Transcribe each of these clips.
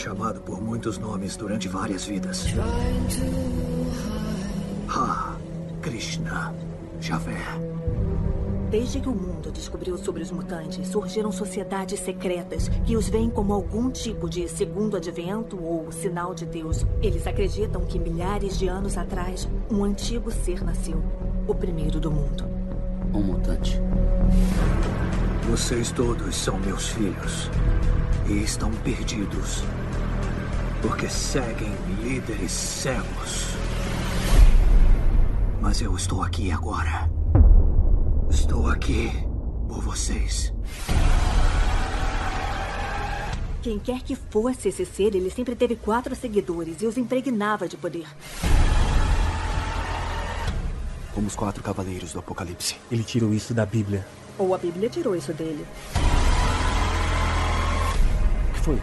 chamado por muitos nomes durante várias vidas. Ha, Krishna, Javé. Desde que o mundo descobriu sobre os mutantes, surgiram sociedades secretas que os veem como algum tipo de segundo advento ou sinal de Deus. Eles acreditam que milhares de anos atrás, um antigo ser nasceu, o primeiro do mundo. Um mutante. Vocês todos são meus filhos e estão perdidos porque seguem líderes cegos. Mas eu estou aqui agora. Estou aqui por vocês. Quem quer que fosse esse ser, ele sempre teve quatro seguidores e os impregnava de poder. Como os quatro cavaleiros do Apocalipse. Ele tirou isso da Bíblia. Ou a Bíblia tirou isso dele. O que foi?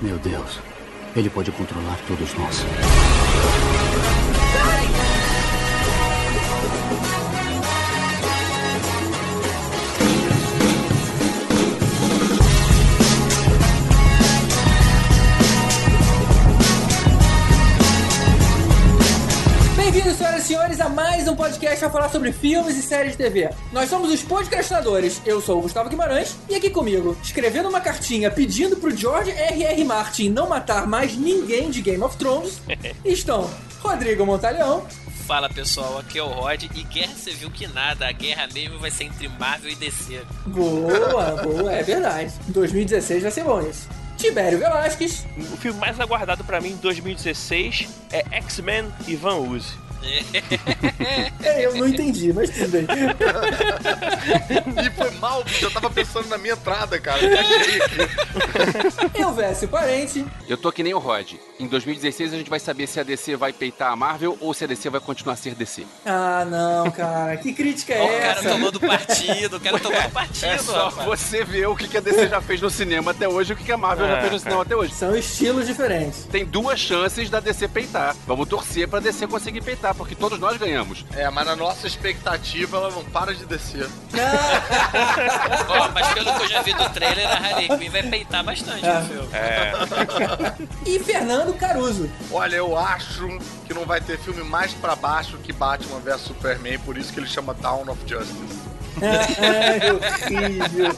Meu Deus. Ele pode controlar todos nós. Senhores, a mais um podcast a falar sobre filmes e séries de TV. Nós somos os podcastinadores. Eu sou o Gustavo Guimarães e aqui comigo, escrevendo uma cartinha pedindo pro George R.R. Martin não matar mais ninguém de Game of Thrones, estão Rodrigo Montalhão. Fala pessoal, aqui é o Rod e guerra você viu que nada, a guerra mesmo vai ser entre Marvel e DC. Boa, boa, é verdade. 2016 vai ser bom isso. Tibério Velasquez. O filme mais aguardado pra mim em 2016 é X-Men e Van Uzi. É, eu não entendi, mas tudo bem. E foi mal, bicho. Eu tava pensando na minha entrada, cara. Eu Vécio Parente. Eu tô que nem o Rod. Em 2016 a gente vai saber se a DC vai peitar a Marvel ou se a DC vai continuar a ser DC. Ah, não, cara. Que crítica Ó, o é cara essa? tomando partido, o cara tomando partido, É só rapaz. você ver o que que a DC já fez no cinema até hoje e o que que a Marvel já É, fez no cinema até hoje. São estilos diferentes. Tem duas chances da DC peitar. Vamos torcer pra DC conseguir peitar, porque todos nós ganhamos. É, mas na nossa expectativa, ela não para de descer. Ó, mas pelo que eu já vi do trailer, a Harley Quinn vai peitar bastante Ah. no filme. É, E Fernando Caruso. Olha, eu acho que não vai ter filme mais pra baixo que Batman vs Superman, por isso que ele chama Dawn of Justice. Ai, horrível.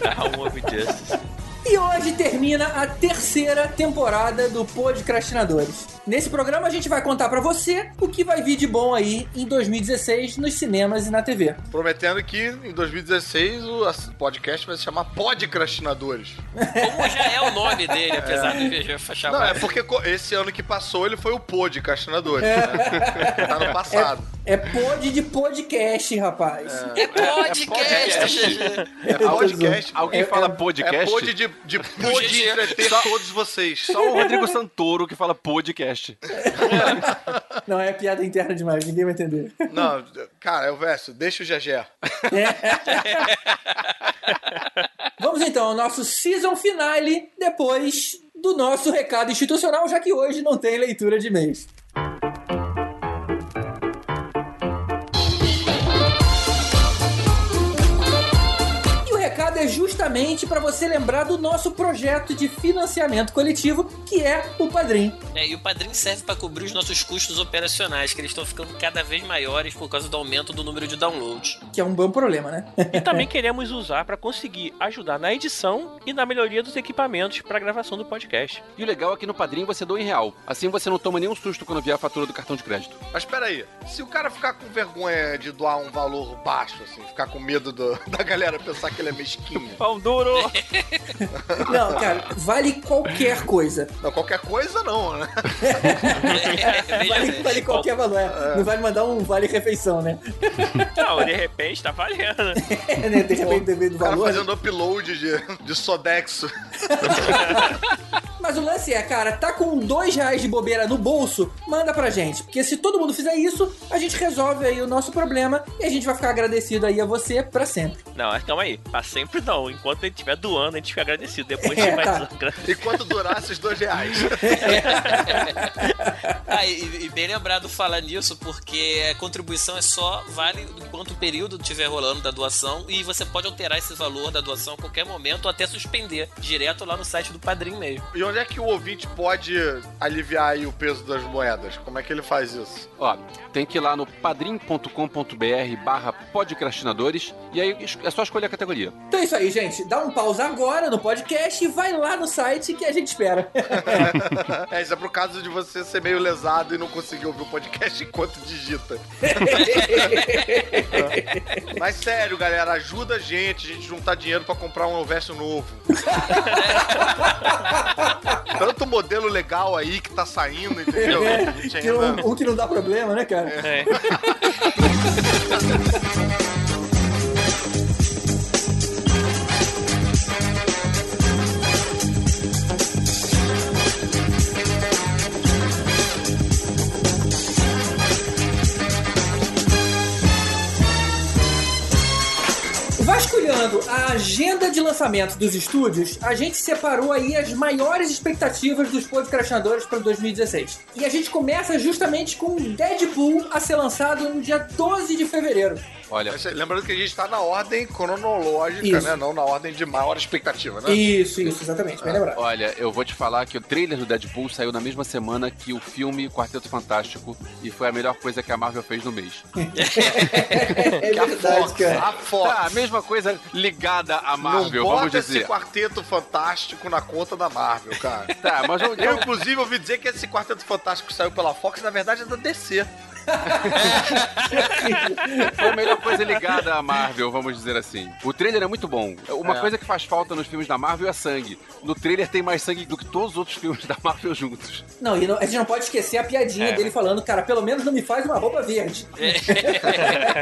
Dawn of Justice. E hoje termina a terceira temporada do Podcrastinadores. Nesse programa a gente vai contar pra você o que vai vir de bom aí em 2016 nos cinemas e na TV. Prometendo que em 2016 o as- podcast vai se chamar Podcrastinadores. Como já é o nome dele, apesar do VG Não, chamar. é porque esse ano que passou ele foi o Podcastinadores. Né? Tá no passado. É pod de podcast, rapaz. É podcast, GG. É, podcast. Alguém É- fala é- podcast? É pod de, de pod entreter todos vocês. Só o Rodrigo Santoro que fala podcast. Não, é piada interna demais, ninguém vai entender. Não, cara, é o verso. Deixa o Gegé. Vamos então ao nosso season finale depois do nosso recado institucional, já que hoje não tem leitura de mês. É justamente para você lembrar do nosso projeto de financiamento coletivo, que é o Padrim. É, e o padrinho serve pra cobrir os nossos custos operacionais, que eles estão ficando cada vez maiores por causa do aumento do número de downloads. Que é um bom problema, né? E também queremos usar pra conseguir ajudar na edição e na melhoria dos equipamentos pra gravação do podcast. E o legal é que no padrinho você doa em real. Assim você não toma nenhum susto quando vier a fatura do cartão de crédito. Mas peraí, se o cara ficar com vergonha de doar um valor baixo, assim, ficar com medo do- da galera pensar que ele é mesquinho. Pão duro! Não, cara, vale qualquer coisa. Não, qualquer coisa não, né? Vale, vale qualquer valor. é. Não vale mandar um vale-refeição, né? Não, de repente tá valendo. É, né? De repente, depende do O cara valor. fazendo upload de, de Sodexo. Mas o lance é, cara, tá com dois reais de bobeira no bolso, manda pra gente. Porque se todo mundo fizer isso, a gente resolve aí o nosso problema e a gente vai ficar agradecido aí a você pra sempre. Não, mas calma aí. Pra sempre não. Enquanto ele estiver doando, a gente fica agradecido. Depois a É, gente vai tá. Enquanto durar esses dois reais. Ah, e, e bem lembrado falar nisso, porque a contribuição é só vale enquanto o período estiver rolando da doação e você pode alterar esse valor da doação a qualquer momento ou até suspender direto lá no site do padrinho mesmo. E onde é que o ouvinte pode aliviar aí o peso das moedas? Como é que ele faz isso? Ó, tem que ir lá no padrim.com.br barra podcrastinadores e aí é só escolher a categoria. Então é isso aí, gente. Dá um pausa agora no podcast e vai lá no site que a gente espera. é, isso é pro caso de você ser meio lesado e não conseguir ouvir o podcast enquanto digita. Mas sério, galera, ajuda a gente, a gente juntar dinheiro pra comprar um Elvésio novo. Tanto modelo legal aí que tá saindo, entendeu? É, que um, um que não dá problema, né, cara? É. Vasculhando a agenda de lançamento dos estúdios, a gente separou aí as maiores expectativas dos podcastinadores para 2016. E a gente começa justamente com Deadpool a ser lançado no dia 12 de fevereiro. Olha, Mas, Lembrando que a gente tá na ordem cronológica, Isso. né? Não na ordem de maior expectativa, né? Isso, isso, exatamente, bem lembrado. olha, eu vou te falar que o trailer do Deadpool saiu na mesma semana que o filme Quarteto Fantástico e foi a melhor coisa que a Marvel fez no mês. É Que a verdade, Fox, cara. a Fox. Tá, a mesma coisa ligada à Marvel, não vamos bota esse dizer. quarteto fantástico na conta da Marvel, cara. Tá, mas eu, Eu, inclusive, ouvi dizer que esse quarteto fantástico saiu pela Fox, na verdade, é da DC. Foi a melhor coisa ligada à Marvel, vamos dizer assim. O trailer é muito bom. Uma É. coisa que faz falta nos filmes da Marvel é sangue. No trailer tem mais sangue do que todos os outros filmes da Marvel juntos. Não, e não- a gente não pode esquecer a piadinha É. dele falando, cara, pelo menos não me faz uma roupa verde.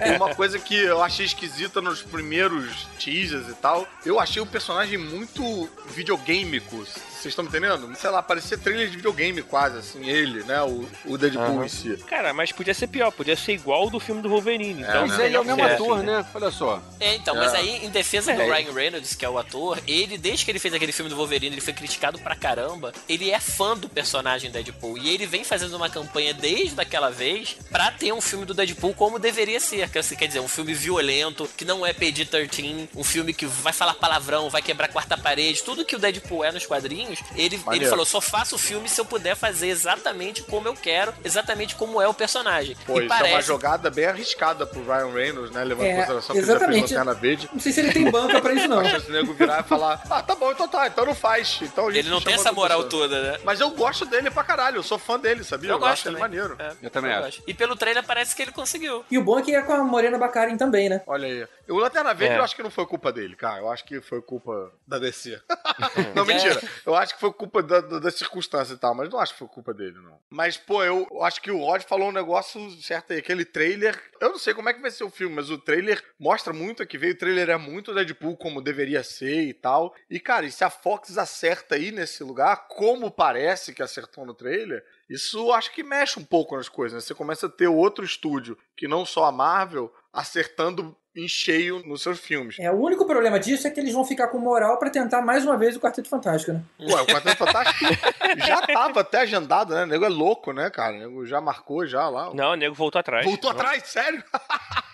Tem uma coisa que eu achei esquisita nos primeiros teasers e tal. Eu achei o personagem muito videogameico. Vocês estão me entendendo? Sei lá, parecia trailer de videogame quase, assim, ele, né? O, o Deadpool Aham. em si. Cara, mas podia ser pior, podia ser igual ao do filme do Wolverine. Então, Mas né? ele é o mesmo É, ator, assim, né? Olha só. É, então, mas É. aí, em defesa do É. Ryan Reynolds, que é o ator, ele, desde que ele fez aquele filme do Wolverine, ele foi criticado pra caramba. Ele é fã do personagem Deadpool. E ele vem fazendo uma campanha desde aquela vez pra ter um filme do Deadpool como deveria ser. Assim, quer dizer, um filme violento, que não é PG-13, um filme que vai falar palavrão, vai quebrar a quarta parede, tudo que o Deadpool é nos quadrinhos. Ele, ele Maneiro. falou: só faço o filme se eu puder fazer exatamente como eu quero, exatamente como é o personagem. Pô, e isso é uma parece jogada bem arriscada pro Ryan Reynolds, né? Levando em É, consideração que ele já fez exatamente. Lanterna Verde. Não sei se ele tem banca pra isso, não. Chance do nego virar e falar, ah, tá bom, então tá, então não faz. Então Ele não tem essa moral pessoa. toda, né? Mas eu gosto dele pra caralho, eu sou fã dele, sabia? Eu gosto acho ele também. maneiro. É, Eu também acho. gosto. E pelo trailer parece que ele conseguiu. E o bom é que é com a Morena Baccarin também, né? Olha aí. O Lanterna Verde É. eu acho que não foi culpa dele, cara. Eu acho que foi culpa da DC. não, mentira. Eu acho que foi culpa da, da, das circunstâncias e tal, mas não acho que foi culpa dele, não. Mas, pô, eu acho que o Rod falou um negócio certo aí. Aquele trailer. Eu não sei como é que vai ser o filme, mas o trailer mostra muito que veio. O trailer é muito Deadpool como deveria ser e tal. E, cara, e se a Fox acerta aí nesse lugar, como parece que acertou no trailer, isso acho que mexe um pouco nas coisas, né? Você começa a ter outro estúdio, que não só a Marvel, acertando em cheio nos seus filmes. É, o único problema disso é que eles vão ficar com moral pra tentar mais uma vez o Quarteto Fantástico, né? Ué, o Quarteto Fantástico já tava até agendado, né? O nego é louco, né, cara? O nego já marcou já lá. Não, o nego voltou atrás. Voltou Não. atrás, sério?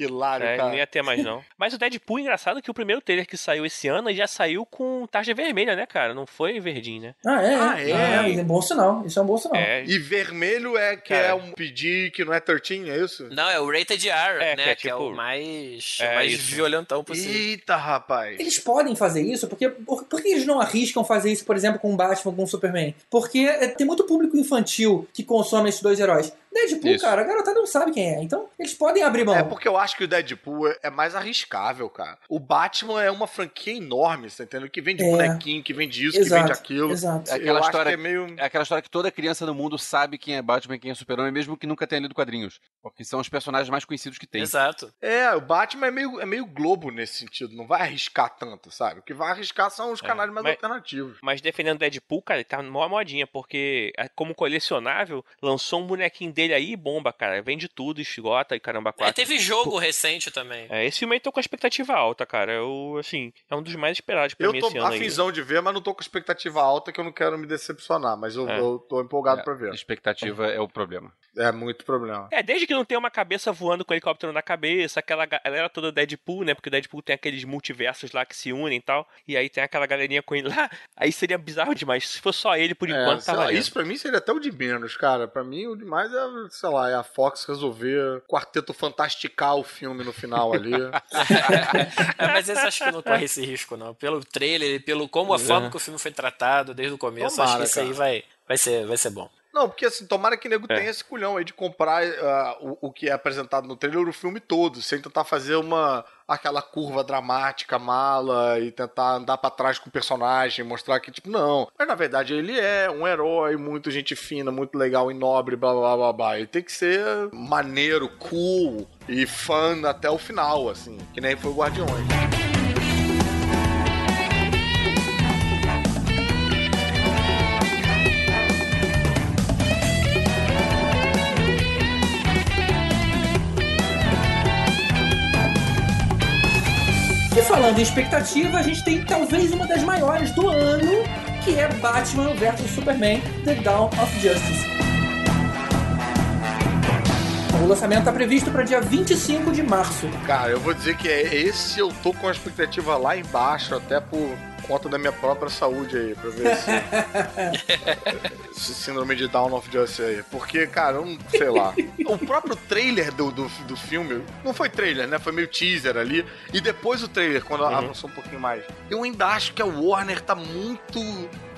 que hilário, É, cara. não ia ter mais, não. Mas o Deadpool, engraçado que o primeiro trailer que saiu esse ano já saiu com tarja vermelha, né, cara? Não foi verdinho, né? Ah, é? Ah, é? isso é um bom sinal. Isso é um bom sinal. É. E vermelho é que Cara. é um pedir que não é 13, é isso? Não, é o Rated R, É, né? que é Que é, tipo- o mais, É, mais isso. violentão possível. Eita, rapaz. Eles podem fazer isso, porque por, por que eles não arriscam fazer isso, por exemplo, com o Batman, com o Superman? Porque é, tem muito público infantil que consome esses dois heróis. Deadpool, Isso. cara, a garotada não sabe quem é. Então, eles podem abrir mão. É porque eu acho que o Deadpool é- mais arriscável, cara. O Batman é uma franquia enorme, você entendeu? Que vende É. bonequinho, que vende isso, exato, que vende aquilo. Exato. É aquela eu história- acho que é meio... É aquela história que toda criança no mundo sabe quem é Batman e quem é Super-Homem, mesmo que nunca tenha lido quadrinhos. Porque são os personagens mais conhecidos que tem. Exato. É, o Batman é meio, é meio globo nesse sentido, não vai arriscar tanto, sabe? O que vai arriscar são os É, canais mais mas- alternativos. Mas defendendo Deadpool, cara, ele tá numa modinha, porque é, como colecionável, lançou um bonequinho dele aí bomba, cara. Vende tudo, esgota e caramba, É, quatro. teve jogo recente também. É, esse filme aí tô com a expectativa alta, cara. Eu, assim, é um dos mais esperados pra Eu mim tô esse ano aí. afinzão de ver, mas não tô com expectativa alta que eu não quero me decepcionar. Mas eu, É. eu tô empolgado É, pra ver. Expectativa é o problema. É muito problema. É, desde que não tem uma cabeça voando com o helicóptero na cabeça, aquela galera toda Deadpool, né? Porque o Deadpool tem aqueles multiversos lá que se unem e tal. E aí tem aquela galerinha com ele lá. Aí seria bizarro demais. Se fosse só ele, por É, enquanto, sei tá lá, isso pra mim seria até o de menos, cara. Pra mim, o demais é, sei lá, é a Fox resolver quarteto fantasticar o filme no final ali. É, mas esse acho que não corre esse risco, não. Pelo trailer e pelo como a forma que o filme foi tratado desde o começo, acho Tomara, que isso aí vai, vai, ser, vai ser bom. Não, porque assim, tomara que o nego É. tenha esse culhão aí de comprar ah, o, o que é apresentado no trailer o filme todo, sem tentar fazer uma aquela curva dramática, mala, e tentar andar pra trás com o personagem, mostrar que, tipo, não. Mas na verdade ele é um herói, muito gente fina, muito legal e nobre, blá blá blá blá. Ele tem que ser maneiro, cool e fã até o final, assim, que nem foi o Guardiões. Falando em expectativa, a gente tem talvez uma das maiores do ano, que é Batman vs Superman The Dawn of Justice. O lançamento está previsto para dia 25 de março. Cara, eu vou dizer que é esse eu tô com a expectativa lá embaixo, até por conta da minha própria saúde aí, pra ver se. esse síndrome de Down of Justice aí. Porque, cara, eu não sei lá. O próprio trailer do, do, do filme, não foi trailer, né? Foi meio teaser ali. E depois o trailer, quando avançou um pouquinho mais. Eu ainda acho que a Warner tá muito.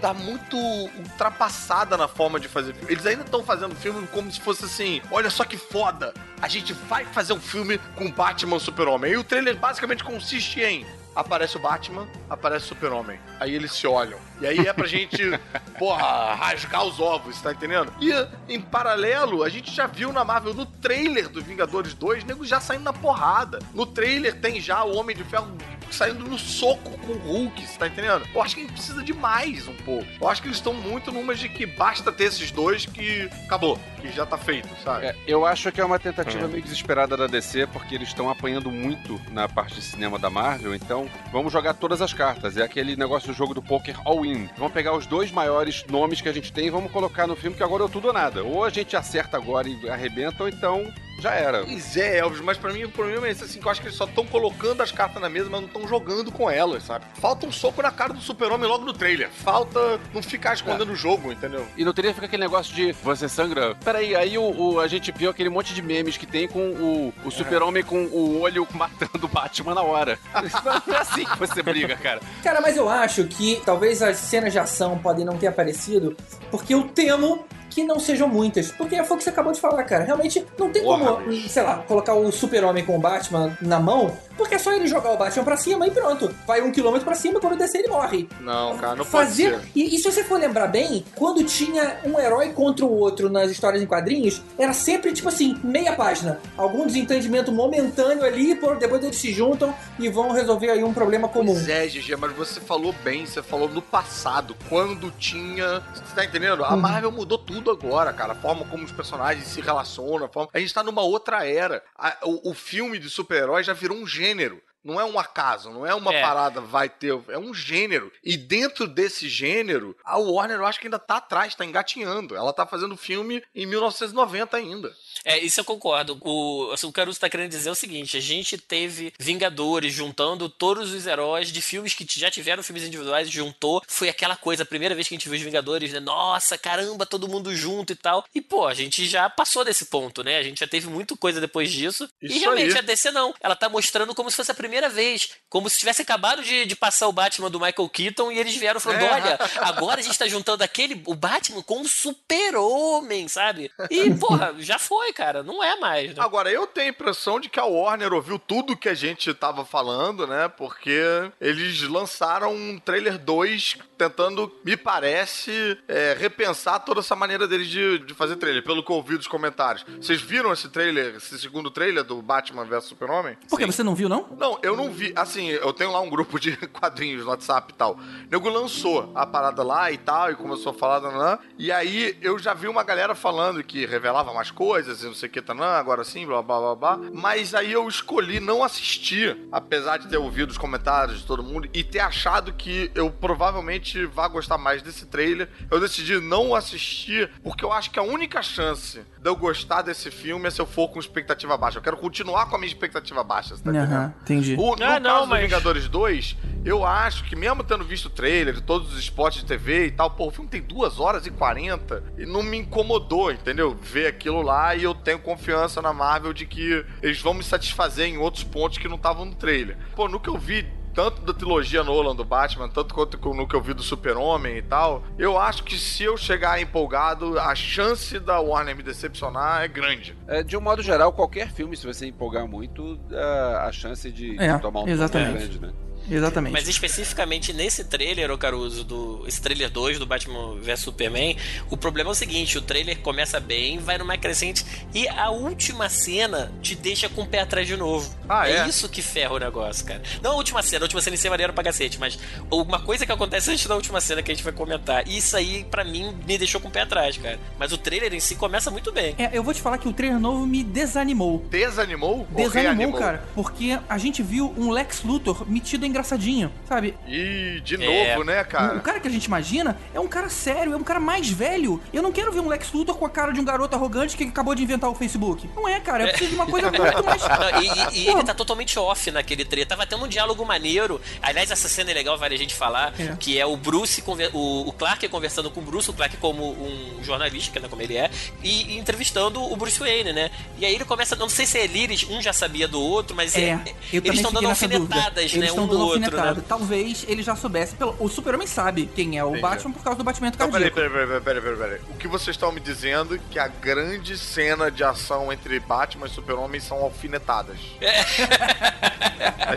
Tá muito ultrapassada na forma de fazer filme. Eles ainda estão fazendo filme como se fosse assim: olha só que foda, a gente vai fazer um filme com Batman Super-Homem. E o trailer basicamente consiste em aparece o Batman, aparece o Super-Homem. Aí eles se olham. E aí é pra gente, porra, rasgar os ovos, tá entendendo? E em paralelo, a gente já viu na Marvel, no trailer do Vingadores 2, nego já saindo na porrada. No trailer tem já o Homem de Ferro saindo no soco com o Hulk, você tá entendendo? Eu acho que a gente precisa de mais um pouco. Eu acho que eles estão muito numa de que basta ter esses dois que acabou, que já tá feito, sabe? É, eu acho que é uma tentativa meio desesperada da DC, porque eles estão apanhando muito na parte de cinema da Marvel, então vamos jogar todas as cartas. É aquele negócio do jogo do poker all-in. Vamos pegar os dois maiores nomes que a gente tem e vamos colocar no filme, que agora é tudo ou nada. Ou a gente acerta agora e arrebenta, ou então já era. Pois é, Elvis, mas pra mim o problema é esse, assim, que eu acho que eles só estão colocando as cartas na mesa, mas não estão jogando com elas, sabe? Falta um soco na cara do super-homem logo no trailer. Falta não ficar escondendo o jogo, entendeu? E não teria que ficar aquele negócio de você sangra. Peraí, aí o, o- a gente viu aquele monte de memes que tem com o, o super-homem com o olho matando o Batman na hora. Não é assim que você briga, cara. Cara, mas eu acho que talvez as cenas de ação podem não ter aparecido, porque eu temo que não sejam muitas. Porque foi o que você acabou de falar, cara. Realmente não tem Porra, como, sei lá, colocar o super-homem com o Batman na mão, porque é só ele jogar o Batman pra cima e pronto. Vai um quilômetro pra cima, quando descer ele morre. Não, cara, não Fazer. pode ser. E, e se você for lembrar bem, quando tinha um herói contra o outro nas histórias em quadrinhos, era sempre tipo assim, meia página. Algum desentendimento momentâneo ali, por- depois eles se juntam e vão resolver aí um problema comum. Pois é, GG, mas você falou bem, você falou no passado, quando tinha. Você tá entendendo? A Uhum. Marvel mudou tudo agora, cara. A forma como os personagens se relacionam, a, forma... a gente tá numa outra era. A- o, o filme de super-herói já virou um gênero. Não é um acaso, não é uma É. parada vai ter, é um gênero. E dentro desse gênero, a Warner eu acho que ainda tá atrás, tá engatinhando. Ela tá fazendo filme em 1990 ainda. É, isso eu concordo. O, assim, o Caruso tá querendo dizer o seguinte: a gente teve Vingadores juntando todos os heróis de filmes que já tiveram filmes individuais, juntou. Foi aquela coisa, a primeira vez que a gente viu os Vingadores, né? Nossa, caramba, todo mundo junto e tal. E, pô, a gente já passou desse ponto, né? A gente já teve muita coisa depois disso. Isso e realmente aí. a DC não. Ela tá mostrando como se fosse a primeira vez. Como se tivesse acabado de, de passar o Batman do Michael Keaton e eles vieram falando: É. olha, agora a gente tá juntando aquele, o Batman com o super-homem, sabe? E, porra, já foi. Foi, cara. Não é mais, né? Agora, eu tenho a impressão de que a Warner ouviu tudo que a gente tava falando, né? Porque eles lançaram um trailer 2 tentando, me parece, é, repensar toda essa maneira deles de, de fazer trailer, pelo que eu ouvi dos comentários. Vocês viram esse trailer, esse segundo trailer do Batman vs Super-Homem? Por que? Você não viu, não? Não, eu não vi. Assim, eu tenho lá um grupo de quadrinhos no WhatsApp e tal. O nego lançou a parada lá e tal, e começou a falar, nanã, e aí eu já vi uma galera falando que revelava mais coisas, e não sei o que, tanã, agora sim, blá blá blá blá. Mas aí eu escolhi não assistir, apesar de ter ouvido os comentários de todo mundo e ter achado que eu provavelmente vá gostar mais desse trailer. Eu decidi não assistir, porque eu acho que a única chance de eu gostar desse filme é se eu for com expectativa baixa. Eu quero continuar com a minha expectativa baixa, você tá entendendo? Aham, entendi. O, no Ah, não, caso do mas- Vingadores 2, eu acho que mesmo tendo visto o trailer, todos os spots de TV e tal, pô, o filme tem 2 horas e 40 e não me incomodou, entendeu? Ver aquilo lá e eu tenho confiança na Marvel de que eles vão me satisfazer em outros pontos que não estavam no trailer. Pô, no que eu vi tanto da trilogia Nolan do Batman, tanto quanto no que eu vi do Super-Homem e tal, eu acho que se eu chegar empolgado, a chance da Warner me decepcionar é grande. É, de um modo geral, qualquer filme, se você empolgar muito, a, a chance de, de É, tomar um exatamente. é grande, né? Exatamente. Mas especificamente nesse trailer, ô Caruso, do, esse trailer 2 do Batman vs Superman, o problema é o seguinte: o trailer começa bem, vai numa crescente, e a última cena te deixa com o pé atrás de novo. Ah, é? isso que ferra o negócio, cara. Não a última cena, a última cena em si é maneiro pra cacete, mas uma coisa que acontece antes da última cena que a gente vai comentar. Isso aí, pra mim, me deixou com o pé atrás, cara. Mas o trailer em si começa muito bem. É, eu vou te falar que o trailer novo me desanimou. Desanimou? ou Desanimou, cara, porque a gente viu um Lex Luthor metido engraçadinho, sabe? Ih, de É. novo, né, O cara? cara que a gente imagina é um cara sério, é um cara mais velho. Eu não quero ver um Lex Luthor com a cara de um garoto arrogante que acabou de inventar o Facebook. Não é, cara. Eu preciso de uma coisa muito mais. Não, e, e- e ele tá totalmente off naquele trailer. Tava tendo um diálogo maneiro. Aliás, essa cena é legal, vale a gente falar. É. Que é o Bruce, o, o Clark conversando com o Bruce, o Clark como um jornalista, que é como ele é, e, e entrevistando o Bruce Wayne, né? E aí ele começa, não sei se é eles, um já sabia do outro, mas É, é- eu eles também estão dando alfinetadas, né? Um dando no outro, alfinetada. né? Talvez ele já soubesse. Pelo... O Super-Homem sabe quem é o Entendi. Batman por causa do batimento Então, peraí, cardíaco. peraí, peraí, peraí, peraí, peraí. O que vocês estão me dizendo é que a grande cena de ação entre Batman e Super-Homem são alfinetadas.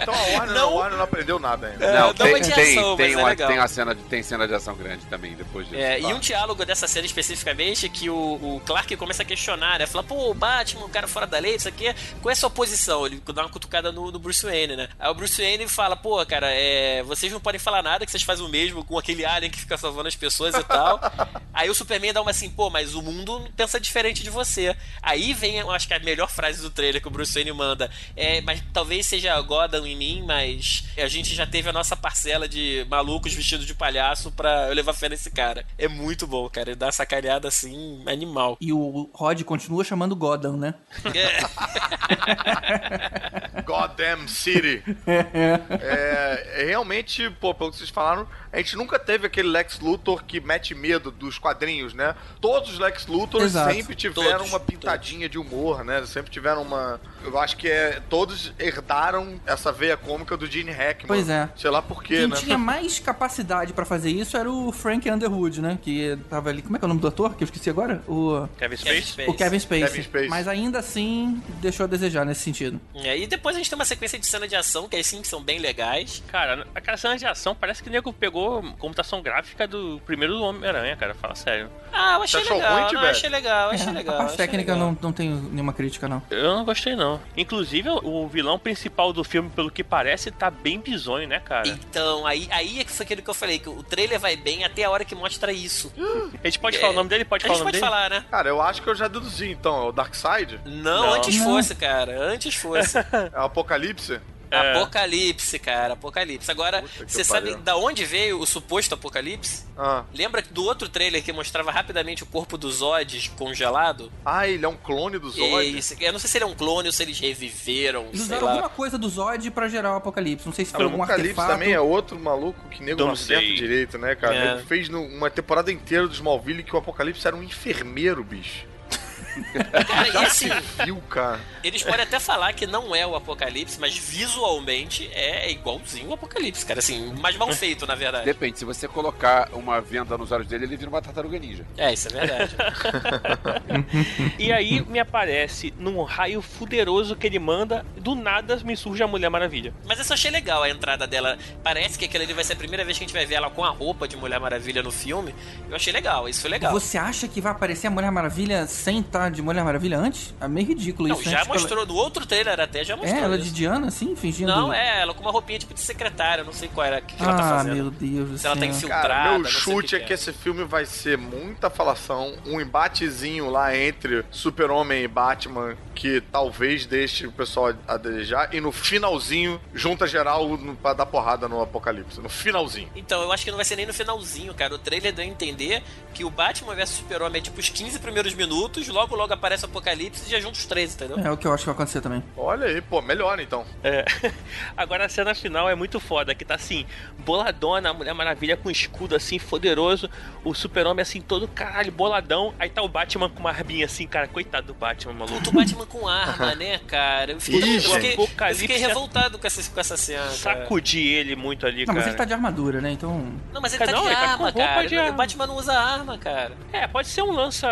então a Warner, Não. a Warner não aprendeu nada ainda. É, Não, não tem, é de tem, ação, tem, mas é uma, legal. tem, uma cena de, tem cena de ação grande também depois disso. É, Tá. e um diálogo dessa cena especificamente que o, o Clark começa a questionar, né? Fala, pô, o Batman, o cara fora da lei, isso aqui, qual é a sua posição? Ele dá uma cutucada no, no Bruce Wayne, né? Aí o Bruce Wayne fala, pô, cara, é, vocês não podem falar nada que vocês fazem o mesmo com aquele alien que fica salvando as pessoas e tal. Aí o Superman dá uma assim, pô, mas o mundo pensa diferente de você. Aí vem, eu acho que a melhor frase do trailer que o Bruce Wayne manda é, mas talvez seja Gotham em mim, mas a gente já teve a nossa parcela de malucos vestidos de palhaço pra eu levar fé nesse cara. É muito bom, cara. Ele dá uma sacaneada assim, animal. E o Rod continua chamando Gotham, né? Goddamn City. é, é, realmente, pô, pelo que vocês falaram, a gente nunca teve aquele Lex Luthor que mete medo dos quadrinhos, né? Todos os Lex Luthor Exato. sempre tiveram Todos, uma pintadinha de humor, né? Sempre tiveram uma. Eu acho que é. Todos herdaram essa veia cômica do Gene Hackman. Pois é. Sei lá por quê, Quem né? tinha mais capacidade pra fazer isso era o Frank Underwood, né? Que tava ali. Como é que é o nome do ator? Que eu esqueci agora? O. Kevin Space? Space. O Kevin Spacey. Kevin Spacey. Mas ainda assim deixou a desejar nesse sentido. É, e depois a gente tem uma sequência de cena de ação, que aí sim que são bem legais. Cara, aquela cena de ação parece que o nego pegou computação gráfica do primeiro Homem-Aranha, cara. Fala sério. Ah, eu achei Você legal. ruim, não, Tibete? achei legal, achei É, legal. a parte achei técnica legal. não, não tenho nenhuma crítica, não. Eu não gostei, não. Inclusive, o vilão principal do filme, pelo que parece, tá bem bizonho, né, cara? Então, aí, aí é que foi aquilo que eu falei, que o trailer vai bem até a hora que mostra isso. A gente pode falar o nome dele? Pode a falar gente o nome pode dele? falar, né? Cara, eu acho que eu já deduzi, então. É o Darkseid? Não, Não. antes Não. fosse, cara. Antes fosse. É o Apocalipse? É. Apocalipse, cara. Apocalipse. Agora, você sabe pariu. da onde veio o suposto apocalipse? Ah. Lembra do outro trailer que mostrava rapidamente o corpo do Zod congelado? ah, ele é um clone do Zod? Esse- eu não sei se ele é um clone ou se eles reviveram, Eles usaram alguma coisa do Zod pra gerar o apocalipse. Não sei se Ah, foi o algum Apocalipse artefato. também é outro maluco que nego não acerta direito, né, cara? É. Nego fez uma temporada inteira do Smallville que o Apocalipse era um enfermeiro, bicho. Cara, e assim, Viu, cara? eles podem até falar que não é o Apocalipse, mas visualmente é igualzinho o Apocalipse, cara. Assim, mais mal feito, na verdade. Depende, se você colocar uma venda nos olhos dele, ele vira uma tartaruga ninja. É, isso é verdade. E aí me aparece num raio fuderoso que ele manda, do nada me surge a Mulher Maravilha. Mas eu só achei legal a entrada dela. Parece que aquela ali vai ser a primeira vez que a gente vai ver ela com a roupa de Mulher Maravilha no filme. Eu achei legal, isso foi legal. Você acha que vai aparecer a Mulher Maravilha sem estar de Mulher Maravilha antes? É meio ridículo Não, isso. né? já Tipo, ela- mostrou, no outro trailer até já mostrou. É, ela isso. de Diana, assim, fingindo. Não, é, ela com uma roupinha tipo de secretária, eu não sei qual era, o que, que ela tá Ah, fazendo. meu Deus do Se ela céu. tá infiltrada, Cara, meu não sei o chute é que que esse filme vai ser muita falação, um embatezinho lá entre Super-Homem e Batman que talvez deixe o pessoal a desejar e no finalzinho junta geral no, pra dar porrada no Apocalipse. No finalzinho. Então, eu acho que não vai ser nem no finalzinho, cara. O trailer deu a entender que o Batman vs Super-Homem é tipo os 15 primeiros minutos, logo logo aparece o Apocalipse e já junta os três, entendeu? É o que eu acho que vai acontecer também. Olha aí, pô, melhor então. É. Agora a cena final é muito foda, que tá assim, boladona, a Mulher Maravilha com escudo assim, poderoso, o super-homem assim, todo caralho, boladão, aí tá o Batman com uma arbinha assim, cara, coitado do Batman, maluco. O Batman com arma, né, cara? Eu fiquei, Ih, eu fiquei, eu fiquei revoltado com essa, com essa cena. Sacudi ele muito ali, Não, mas cara. ele tá de armadura, né? Então. Não, mas ele tá Não, de ele tá com arma, roupa cara. de O arma. Batman não usa arma, cara. É, pode ser um lança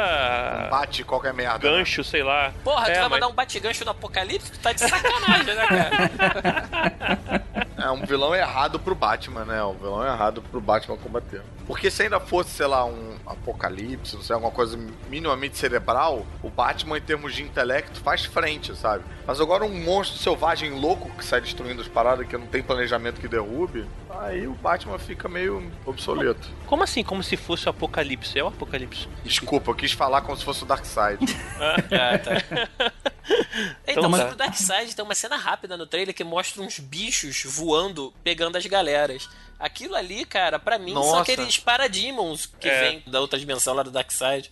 Bate qualquer merda. né? gancho, sei lá. Porra, tu é, vai mas- mandar um bate-gancho no Apocalipse? Tu tá de sacanagem, né, cara? É um vilão errado pro Batman, né? Um vilão errado pro Batman combater. Porque se ainda fosse, sei lá, um apocalipse, não sei, alguma coisa minimamente cerebral, o Batman, em termos de intelecto, faz frente, sabe? Mas agora um monstro selvagem louco que sai destruindo as paradas, que não tem planejamento que derrube, aí o Batman fica meio obsoleto. Como assim? Como se fosse o Apocalipse? É o Apocalipse. Desculpa, eu quis falar como se fosse o Darkseid. Ah, tá. Então, Então, sobre o Darkseid tem uma cena rápida no trailer que mostra uns bichos voando, pegando as galeras. Aquilo ali, cara, pra mim são Nossa. aqueles parademons que É. vêm da outra dimensão lá do Darkseid.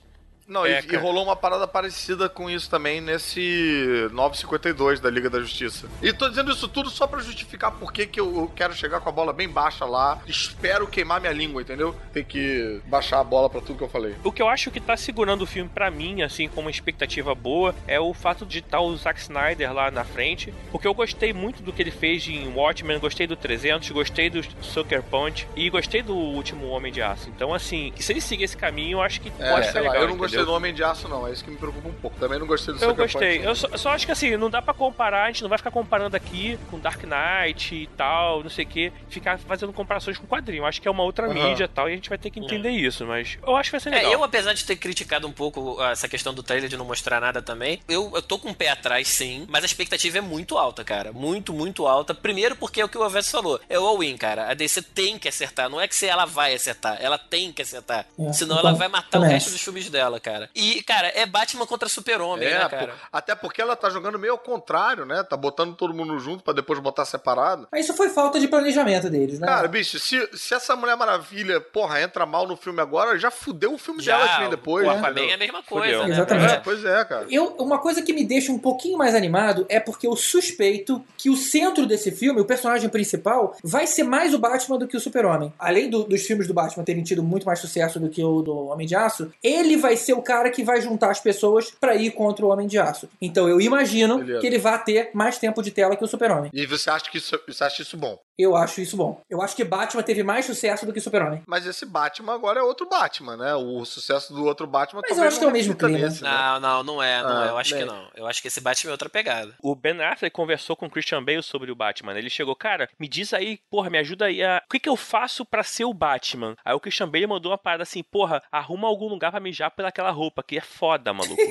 Não, É, e, e rolou uma parada parecida com isso também nesse 952 da Liga da Justiça. E tô dizendo isso tudo só pra justificar por que eu quero chegar com a bola bem baixa lá. Espero queimar minha língua, entendeu? Tem que baixar a bola pra tudo que eu falei. O que eu acho que tá segurando o filme pra mim, assim, como uma expectativa boa, é o fato de estar o Zack Snyder lá na frente, porque eu gostei muito do que ele fez em Watchmen, gostei do 300, gostei do Sucker Punch e gostei do Último Homem de Aço. Então, assim, se ele seguir esse caminho, eu acho que É, pode lá, legal, eu não gostei entendeu? do Homem de Aço, não. É isso que me preocupa um pouco. Também não gostei do Eu Sucker gostei. Punch, Eu só, só acho que assim, não dá pra comparar, a gente não vai ficar comparando aqui com Dark Knight e tal, não sei o que, ficar fazendo comparações com quadrinho. Eu Acho que é uma outra Aham. mídia e tal, e a gente vai ter que entender isso, mas eu acho que vai ser É, legal. eu, apesar de ter criticado um pouco ah, essa questão do trailer de não mostrar nada também, eu, eu tô com o pé atrás, sim, mas a expectativa é muito alta, cara. Muito, muito alta. Primeiro porque é o que o Avesso falou, é o all-in, cara. A DC tem que acertar, não é que se ela vai acertar, ela tem que acertar. É, Senão então, ela vai matar o resto dos filmes dela, cara. E, cara, é Batman contra Super-Homem, É, né, cara? até porque ela tá jogando meio ao contrário, né? Tá botando todo mundo junto pra depois botar separado. Mas isso foi falta de planejamento deles, né? Cara, bicho, se, se essa Mulher Maravilha, porra, entra mal no filme agora, já fudeu o filme dela que vem depois. o? Aquaman é a mesma coisa, Fudeu. né? Exatamente. É, pois é, cara. Eu, uma coisa que me deixa um pouquinho mais animado é porque eu suspeito que o centro desse filme, o personagem principal, vai ser mais o Batman do que o Super-Homem. Além do- dos filmes do Batman terem tido muito mais sucesso do que o do Homem de Aço, ele vai ser o cara que vai juntar as pessoas pra ir contra o Homem de Aço. Então eu imagino Beleza. que ele vai ter mais tempo de tela que o Super-Homem. E você acha que isso, você acha isso bom? Eu acho isso bom. Eu acho que Batman teve mais sucesso do que Super-Homem. Mas esse Batman agora é outro Batman, né? O sucesso do outro Batman Mas eu acho que é o mesmo clima. nesse, né? Não, não, não é, não Ah, é. Eu acho bem. que não. Eu acho que esse Batman é outra pegada. O Ben Affleck conversou com o Christian Bale sobre o Batman. Ele chegou, cara, me diz aí, porra, me ajuda aí a. O que, que eu faço pra ser o Batman? Aí o Christian Bale mandou uma parada assim, porra, arruma algum lugar pra mijar pelaquela roupa, que é foda, maluco.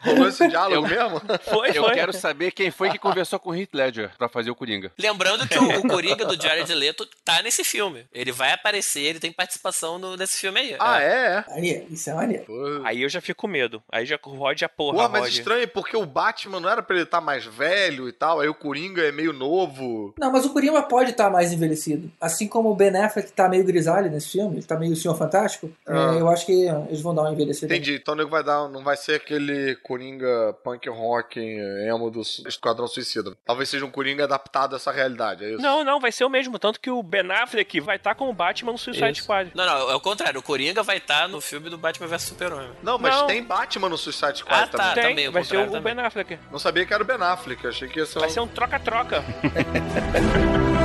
Rolou esse diálogo Eu- mesmo? Foi, Eu foi. quero saber quem foi que conversou com o Heath Ledger pra fazer o Coringa. Lembrando que o, o Coringa do Jared Leto tá nesse filme. Ele vai aparecer, ele tem participação no, nesse filme aí. Ah, é? é. Isso é maneiro. Aí eu já fico com medo. Aí já rode a porra, Pô, mas rode. estranho, porque o Batman não era pra ele estar mais velho e tal, aí o Coringa é meio novo. Não, mas o Coringa pode estar mais envelhecido. Assim como o Ben Affleck tá meio grisalho nesse filme, ele tá meio Senhor Fantástico, Ah. é, eu acho que eles vão dar uma envelhecida. Entendi, então o nego vai dar, não vai ser aquele Coringa punk rock emo do Esquadrão Suicida. Talvez seja um Coringa adaptado passado essa realidade, é isso? Não, não, vai ser o mesmo. Tanto que o Ben Affleck vai estar com o Batman no Suicide Isso. Squad. Não, não, é o contrário. O Coringa vai estar no filme do Batman vs Super-Homem. Não, mas Não. tem Batman no Suicide Squad Ah, tá. também. Tem, também, o vai ser o, o Ben também. Affleck. Não sabia que era o Ben Affleck, achei que ia ser Vai um... ser um troca-troca.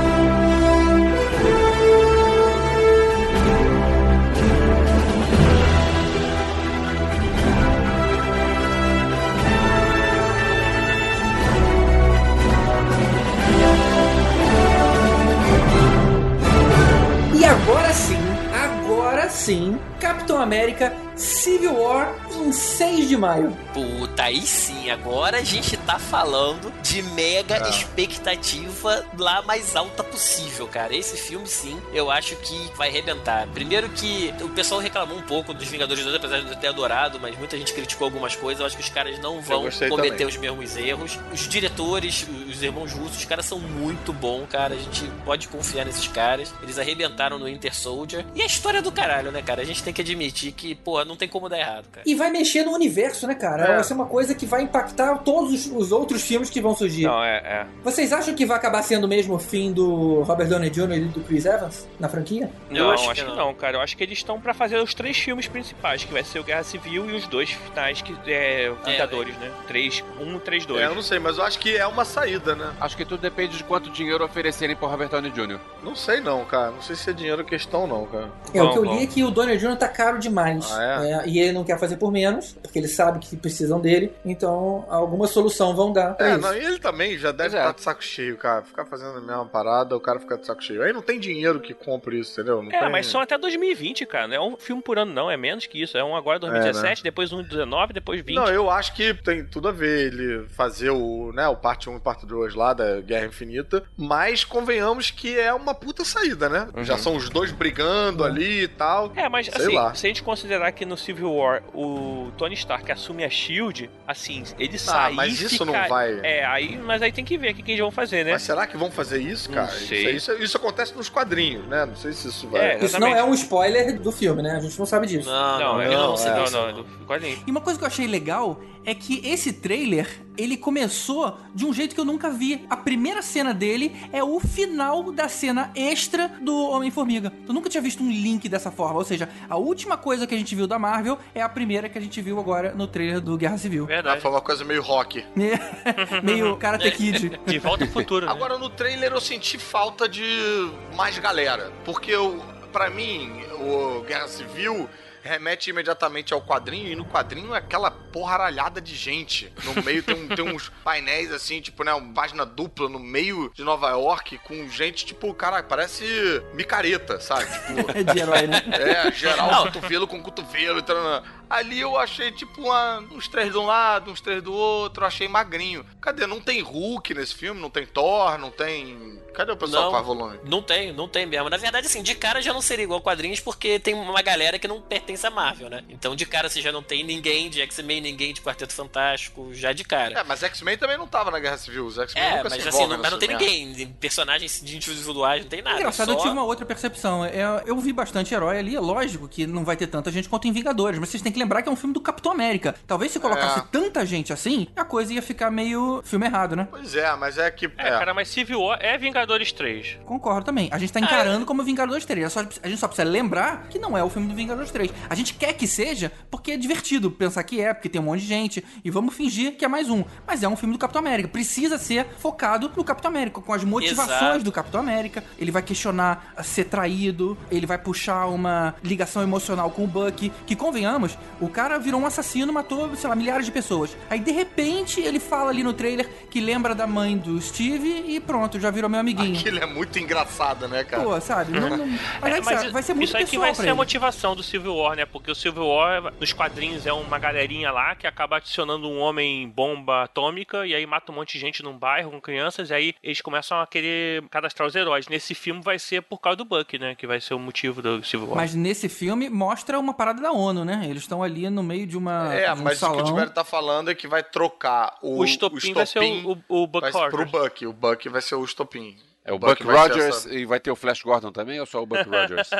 agora sim, Capitão América Civil War em 6 de maio. Puta, aí sim, agora a gente tá falando de mega É. expectativa lá mais alta possível, cara. Esse filme, sim, eu acho que vai arrebentar. Primeiro que o pessoal reclamou um pouco dos Vingadores 2, apesar de eu ter adorado, mas muita gente criticou algumas coisas. Eu acho que os caras não vão cometer também. os mesmos erros. Os diretores, os irmãos russos, os caras são muito bons, cara. A gente pode confiar nesses caras. Eles arrebentaram no Winter Soldier. E a história do caralho, né, cara? A gente tem que admitir que, porra, não tem como dar errado, cara. E vai mexer no universo, né, cara? É. Vai ser uma coisa que vai impactar todos os, os outros filmes que vão surgir. Não, é, é. Vocês acham que vai acabar sendo mesmo o fim do Robert Downey Jr. e do Chris Evans na franquia? Não, acho acho, que que, não. não. cara. Eu acho que eles estão pra fazer os três filmes principais, que vai ser o Guerra Civil e os dois finais que é Vingadores, né? Três, um, três, dois. É, eu não sei, mas eu acho que é uma saída, né? Acho que tudo depende de quanto dinheiro oferecerem pro Robert Downey Jr. Não sei não, cara. Não sei se é dinheiro questão não, cara. É, o que eu bom. li é que o Downey Jr. tá caro demais. Ah, é? É, e ele não quer fazer por menos, porque ele sabe que precisam dele. Então, alguma solução vão dar pra É, isso. não, e ele também já deve é. estar de saco cheio, cara. Ficar fazendo a mesma parada, o cara fica de saco cheio. Aí não tem dinheiro que compre isso, entendeu? Não É, tem... mas são até 2020, cara. Não é um filme por ano, não. É menos que isso. É um agora 2017, depois um em 19, depois 20. Não, eu acho que tem tudo a ver ele fazer o, né, o parte 1 e parte 2 lá da Guerra Infinita, mas convenhamos que é uma puta saída, né? Uhum. Já são os dois brigando ali e tal. É, mas Sei assim, lá. se a gente considerar que no Civil War o Tony Stark assume a SHIELD, assim, ele Ah, sair mas isso ficar... não vai. É, aí, mas aí tem que ver o que, que eles vão fazer, né? Mas será que vão fazer isso, Não cara? sei. Isso, isso, isso acontece nos quadrinhos, né? Não sei se isso vai. É, Isso não é um spoiler do filme, né? A gente não sabe disso. Não, Não, não, é, ele não, não, é. não, isso, não, não. do quadrinho. E uma coisa que eu achei legal é que esse trailer, ele começou de um jeito que eu nunca vi. A primeira cena dele é o final da cena extra do Homem-Formiga. Eu nunca tinha visto um link dessa forma. Ou seja, a última coisa que a gente viu da Marvel é a primeira que a gente viu agora no trailer do Guerra Civil. Ah, Verdade. foi uma coisa meio rock. Meio Karate Kid. De volta ao futuro, né? Agora, no trailer eu senti falta de mais galera. Porque, eu, pra mim, o Guerra Civil remete imediatamente ao quadrinho. E no quadrinho é aquela porraralhada de gente. No meio tem, um- tem uns painéis assim, tipo, né? Uma página dupla no meio de Nova York com gente, tipo, cara, parece micareta, sabe? Tipo, É de herói, né? é, geral Não. cotovelo com cotovelo. Então, ali eu achei, tipo, uma- uns três de um lado, uns três do outro. Achei magrinho. Cadê? Não tem Hulk nesse filme, não tem Thor, não tem. Cadê o pessoal Não. que faz volume? Não tem, não tem mesmo. Na verdade, assim, de cara já não seria igual quadrinhos, porque tem uma galera que não pertence à Marvel, né? Então, de cara, você já não tem ninguém de X-Men, ninguém de Quarteto Fantástico, já de cara. É, mas X-Men também não tava na Guerra Civil. Os X-Men É, nunca mas se assim, não, mas não tem merda. ninguém. Personagens de individuais, não tem nada. Engraçado, só... eu tive uma outra percepção. É, eu vi bastante herói ali, é lógico que não vai ter tanta gente quanto em Vingadores, mas vocês têm que lembrar que é um filme do Capitão América. Talvez se colocasse É. tanta gente assim, a coisa ia ficar meio filme errado, né? Pois é, mas é que. É, cara, mas Civil War é Vingadores 3. Concordo também. A gente tá encarando como Vingadores 3. É só- a gente só precisa lembrar que não é o filme do Vingadores 3. A gente quer que seja porque é divertido pensar que é, porque tem um monte de gente. E vamos fingir que é mais um. Mas é um filme do Capitão América. Precisa ser focado no Capitão América, com as motivações Exato. do Capitão América. Ele vai questionar a ser traído, ele vai puxar uma ligação emocional com o Bucky. Que convenhamos, o cara virou um assassino, matou, sei lá, milhares de pessoas. Aí de repente ele fala ali no trailer que lembra da mãe do Steve e pronto, já virou meu amiguinho. Aquilo é muito engraçado, né, cara? Pô, sabe? Não, não- Mas, É, mas vai ser muito isso aí que pessoal vai ser a ele. motivação do Civil War, né? Porque o Civil War, nos quadrinhos, é uma galerinha lá que acaba adicionando um homem bomba atômica e aí mata um monte de gente num bairro com crianças e aí eles começam a querer cadastrar os heróis. Nesse filme vai ser por causa do Buck, né? Que vai ser o motivo do Civil War. Mas nesse filme mostra uma parada da ONU, né? Eles estão ali no meio de uma É, de um mas o que o salão. Tibério tá falando é que vai trocar o, o estopim, vai ser o, o, o Buck vai ser pro Rogers. Buck. O Buck vai ser o estopim. É o Buck Buck, Rogers e vai ter o Flash Gordon também ou só o Buck Rogers?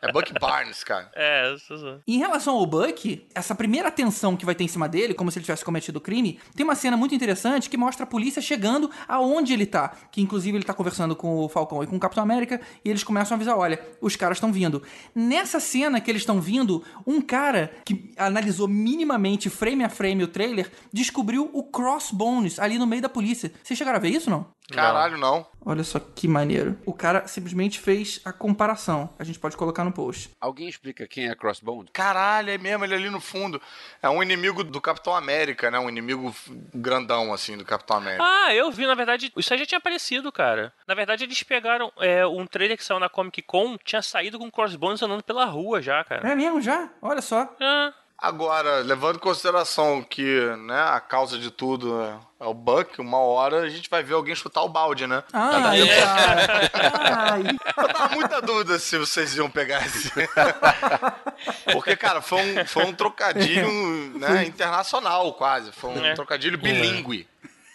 É Buck Barnes, cara. É, isso, isso. Em relação ao Buck, essa primeira atenção que vai ter em cima dele, como se ele tivesse cometido o crime, tem uma cena muito interessante que mostra a polícia chegando aonde ele tá. Que inclusive ele tá conversando com o Falcão e com o Capitão América e eles começam a avisar: olha, os caras estão vindo. Nessa cena que eles estão vindo, um cara que analisou minimamente frame a frame o trailer descobriu o Crossbones ali no meio da polícia. Vocês chegaram a ver isso não? Caralho, não. Olha só que maneiro. O cara simplesmente fez a comparação. A gente pode colocar no post. Alguém explica quem é Crossbones? Caralho, é mesmo, ele ali no fundo. É um inimigo do Capitão América, né? Um inimigo grandão, assim, do Capitão América. Ah, eu vi, na verdade, isso aí já tinha aparecido, cara. Na verdade, eles pegaram é, um trailer que saiu na Comic Con, tinha saído com Crossbones andando pela rua já, cara. É mesmo já? Olha só. Ah, Agora, levando em consideração que né, a causa de tudo é, é o Buck, uma hora a gente vai ver alguém chutar o balde, né? Ai, cara. Ai. Eu tava muita dúvida se vocês iam pegar esse. Porque, cara, foi um, foi um trocadilho né, internacional, quase. Foi um É. trocadilho bilíngue.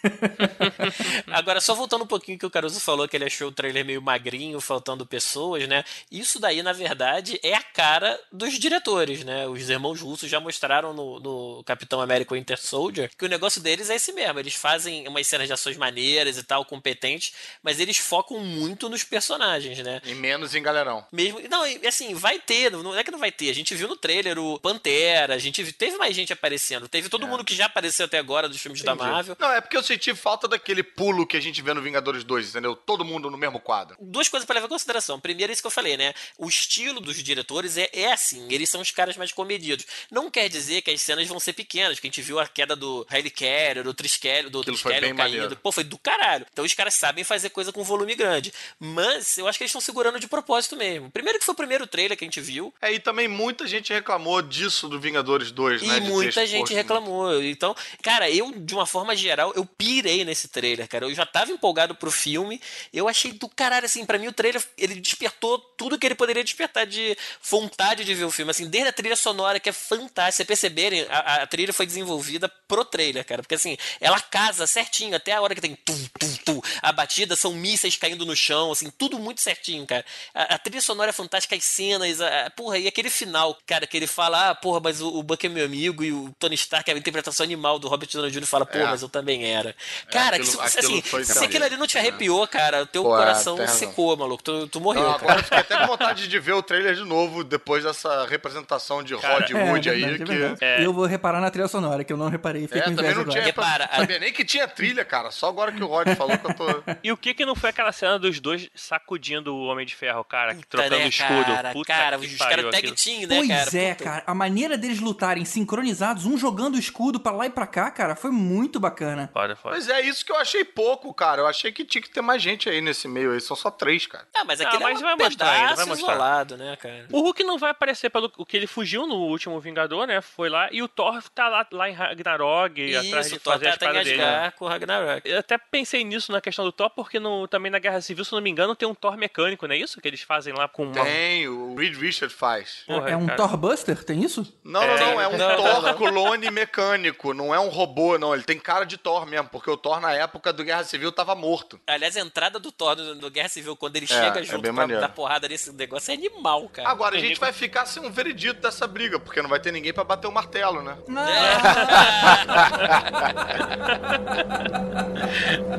Agora, só voltando um pouquinho que o Caruso falou que ele achou o trailer meio magrinho, faltando pessoas, né? Isso daí, na verdade, é a cara dos diretores, né? Os irmãos russos já mostraram no, no Capitão América Winter Soldier que o negócio deles é esse mesmo. Eles fazem umas cenas de ações maneiras e tal, competentes, mas eles focam muito nos personagens, né? E menos em galerão. Mesmo. Não, assim, vai ter, não é que não vai ter. A gente viu no trailer o Pantera, a gente teve mais gente aparecendo. Teve todo mundo que já apareceu até agora dos filmes da Marvel. Não, é porque eu senti falta daquele pulo que a gente vê no Vingadores 2, entendeu? Todo mundo no mesmo quadro. duas coisas para levar em consideração. Primeiro, isso que eu falei, né? O estilo dos diretores é, é assim, eles são os caras mais comedidos. Não quer dizer que as cenas vão ser pequenas, que a gente viu a queda do Hailey Carrier, do Triskelion, do bem caindo. maneiro. Pô, foi do caralho. Então os caras sabem fazer coisa com volume grande. Mas eu acho que eles estão segurando de propósito mesmo. Primeiro que foi o primeiro trailer que a gente viu, É, e também muita gente reclamou disso do Vingadores 2, né? E de ter muita gente muito. reclamou. Então, cara, eu, de uma forma geral, eu pirei nesse trailer, cara. Eu já tava empolgado pro filme. Eu achei do caralho, assim, pra mim o trailer, ele despertou tudo que ele poderia despertar de vontade de ver o filme. Assim, desde a trilha sonora, que é fantástica. Se perceberem, a, a trilha foi desenvolvida pro trailer, cara. Porque, assim, ela casa certinho. Até a hora que tem tum, tum, tum. A batida são mísseis caindo no chão, assim, tudo muito certinho, cara. A, a trilha sonora é fantástica, as cenas, a, a- porra, e aquele final, cara, que ele fala, ah, porra, mas o, o Buck é meu amigo, e o Tony Stark, a interpretação animal do Robert Downey Jr. fala, pô, É. mas eu também era. Cara, aquilo- que se, aquilo assim, foi se aquilo ali não te arrepiou, cara, o teu Pô, é, coração secou, maluco. Tu, tu morreu, Não, cara. agora eu fiquei até com vontade de ver o trailer de novo depois dessa representação de Rod Wood é aí. é que... verdade. É. Eu vou reparar na trilha sonora, que eu não reparei. Fiquei É, com também não tinha. Repara, a- sabia nem que tinha trilha, cara. Só agora que o Rod falou que eu tô. E o que que não foi aquela cena dos dois sacudindo o Homem de Ferro, cara, que Puta, trocando né, o escudo? Cara, Puta cara, que os caras tag team, né, Pois cara? é, Puta. cara. A maneira deles lutarem sincronizados, um jogando o escudo pra lá e pra cá, cara, foi muito bacana. Foda, foda. Mas é isso que eu achei pouco, cara. Eu achei que tinha que ter mais gente aí nesse meio aí. São só três, cara. Ah, mas Ah, aquele mas é vai um mostrar ainda, vai mostrar. isolado, né, cara? O Hulk não vai aparecer pelo o que ele fugiu no último Vingador, né? Foi lá. E o Thor tá lá, lá em Ragnarok, atrás Isso, de o Thor fazer tá, as tá em paradas dele. Com o Ragnarok. Eu até pensei nisso na questão do Thor, porque no, também na Guerra Civil, se eu não me engano, tem um Thor mecânico, não é isso? Que eles fazem lá com uma. Tem, o Reed Richard faz. Porra, é um cara. Thor Buster? Tem isso? Não, É, não, não. É um não, Thor não. clone mecânico. Não é um robô, não. Ele tem cara de Thor mesmo. Porque o Thor, na época do Guerra Civil, tava morto. Aliás, a entrada do Thor no, Guerra Civil, quando ele É, chega é junto bem pra dar porrada nesse negócio, é animal, cara. Agora, a gente vai ficar sem um veredito dessa briga. Porque não vai ter ninguém pra bater o martelo, né?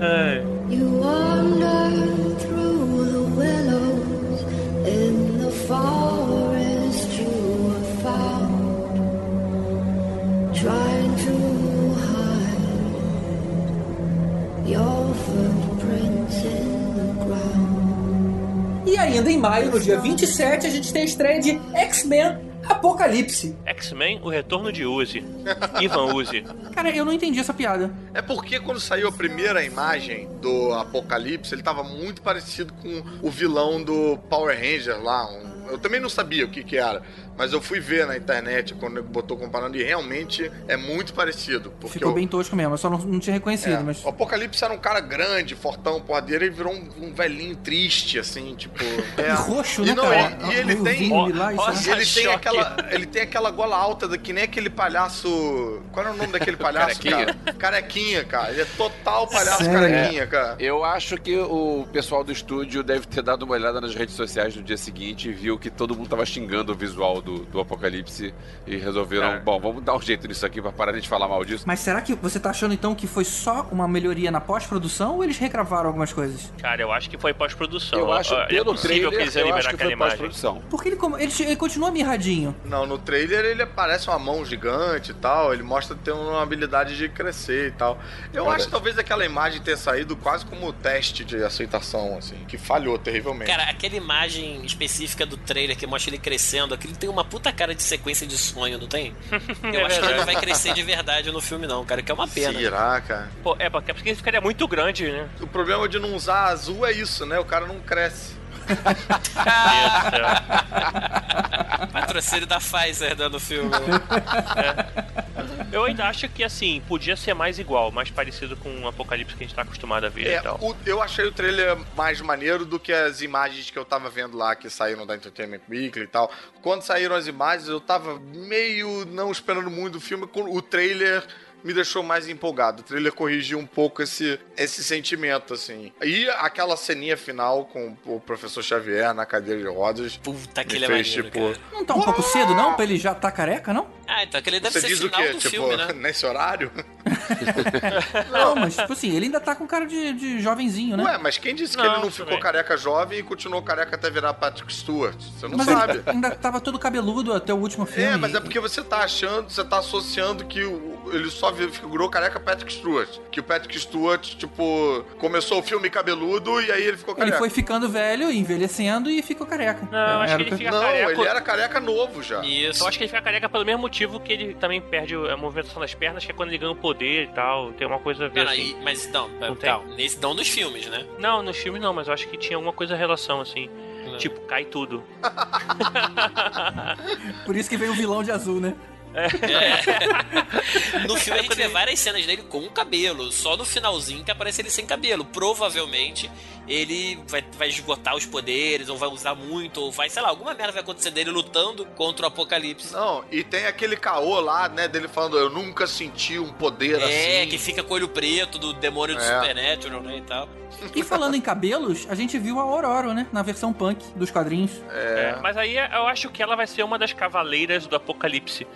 É. You wander through the willows in the forest you have found, trying E ainda em maio, no dia 27, a gente tem a estreia de X-Men Apocalipse. X-Men, o retorno de Uzi. Ivan Uzi. Cara, eu não entendi essa piada. É porque quando saiu a primeira imagem do Apocalipse, ele tava muito parecido com o vilão do Power Ranger lá. um- Eu também não sabia o que que era. Mas eu fui ver na internet quando ele botou comparando e realmente é muito parecido. Porque Ficou o- bem tosco mesmo, eu só não, não tinha reconhecido, é, mas. O Apocalipse era um cara grande, fortão, porradeiro, e virou um, um velhinho triste, assim, tipo. É, E roxo, e né, não, cara? E, e ele tem. vinho lá, isso, né? ele tem aquela. Ele tem aquela gola alta, da- que nem aquele palhaço. Qual era o nome daquele palhaço, Carequinha. cara? Carequinha, cara. Ele é total palhaço Sério? carequinha, cara. Eu acho que o pessoal do estúdio deve ter dado uma olhada nas redes sociais no dia seguinte e viu que todo mundo tava xingando o visual do, do Apocalipse e resolveram, É. bom, vamos dar um jeito nisso aqui pra parar de falar mal disso. Mas será que você tá achando então que foi só uma melhoria na pós-produção ou eles regravaram algumas coisas? Cara, eu acho que foi pós-produção. Eu acho, É pelo possível trailer, que eles eu acho que aquela foi imagem. pós-produção. Porque ele, ele, ele continua mirradinho. Não, no trailer ele parece uma mão gigante e tal. Ele mostra ter uma habilidade de crescer e tal. Eu Cara, acho que talvez aquela imagem ter saído quase como teste de aceitação, assim, que falhou terrivelmente. Cara, aquela imagem específica do trailer que mostra ele crescendo, aquilo tem uma puta cara de sequência de sonho, não tem? Eu É acho que ele não vai crescer de verdade no filme, não, cara, que é uma pena. Será, cara? Pô, é porque porque ele ficaria muito grande, né? O problema de não usar azul é isso, né? O cara não cresce. Patrocínio da Pfizer dando o filme. Eu ainda acho que, assim, podia ser mais igual, mais parecido com o Apocalipse que a gente tá acostumado a ver É, e tal. o- eu achei o trailer mais maneiro do que as imagens que eu tava vendo lá que saíram da Entertainment Weekly e tal. Quando saíram as imagens, eu tava meio não esperando muito do filme. com O trailer me deixou mais empolgado. O trailer corrigiu um pouco esse, esse sentimento, assim. E aquela ceninha final com o professor Xavier na cadeira de rodas. Puta, aquele é fez, maneiro, tipo. Não tá um pouco cedo, não? Pra ele já tá careca, não? Ah, então aquele deve Você ser diz o final quê? do Tipo, filme, né? nesse horário? Não, mas tipo assim, ele ainda tá com cara de, de jovenzinho, né? Ué, mas quem disse que Não, ele não ficou bem. careca jovem e continuou careca até virar Patrick Stewart? Você não mas sabe. ele ainda tava todo cabeludo até o último filme. É, mas é porque você tá achando, você tá associando que ele só figurou careca Patrick Stewart. Que o Patrick Stewart, tipo, começou o filme cabeludo e aí ele ficou Ele careca. foi ficando velho, envelhecendo e ficou careca. Não, eu acho Era que ele fica Não, careca. ele era careca novo já. Isso. Eu acho que ele fica careca pelo mesmo motivo que ele também perde a movimentação das pernas, que é quando ele ganha o poder e tal. Tem uma coisa a ver Não, assim. e- mas não, Não nesse não dos filmes, né? Não, nos filmes não, mas eu acho que tinha alguma coisa relação, assim. Não. Tipo, cai tudo. Por isso que veio o vilão de azul, né? No filme a gente vê várias cenas dele com o cabelo, só no finalzinho que aparece ele sem cabelo. Provavelmente ele vai, vai esgotar os poderes, ou vai usar muito, ou vai, sei lá, alguma merda vai acontecer dele lutando contra o apocalipse. Não, e tem aquele caô lá, né, dele falando, eu nunca senti um poder É, assim. que fica com o olho preto do demônio do É. Supernatural, né, e tal. E falando em cabelos, a gente viu a Aurora, né? Na versão punk dos quadrinhos. É, mas aí eu acho que ela vai ser uma das cavaleiras do apocalipse.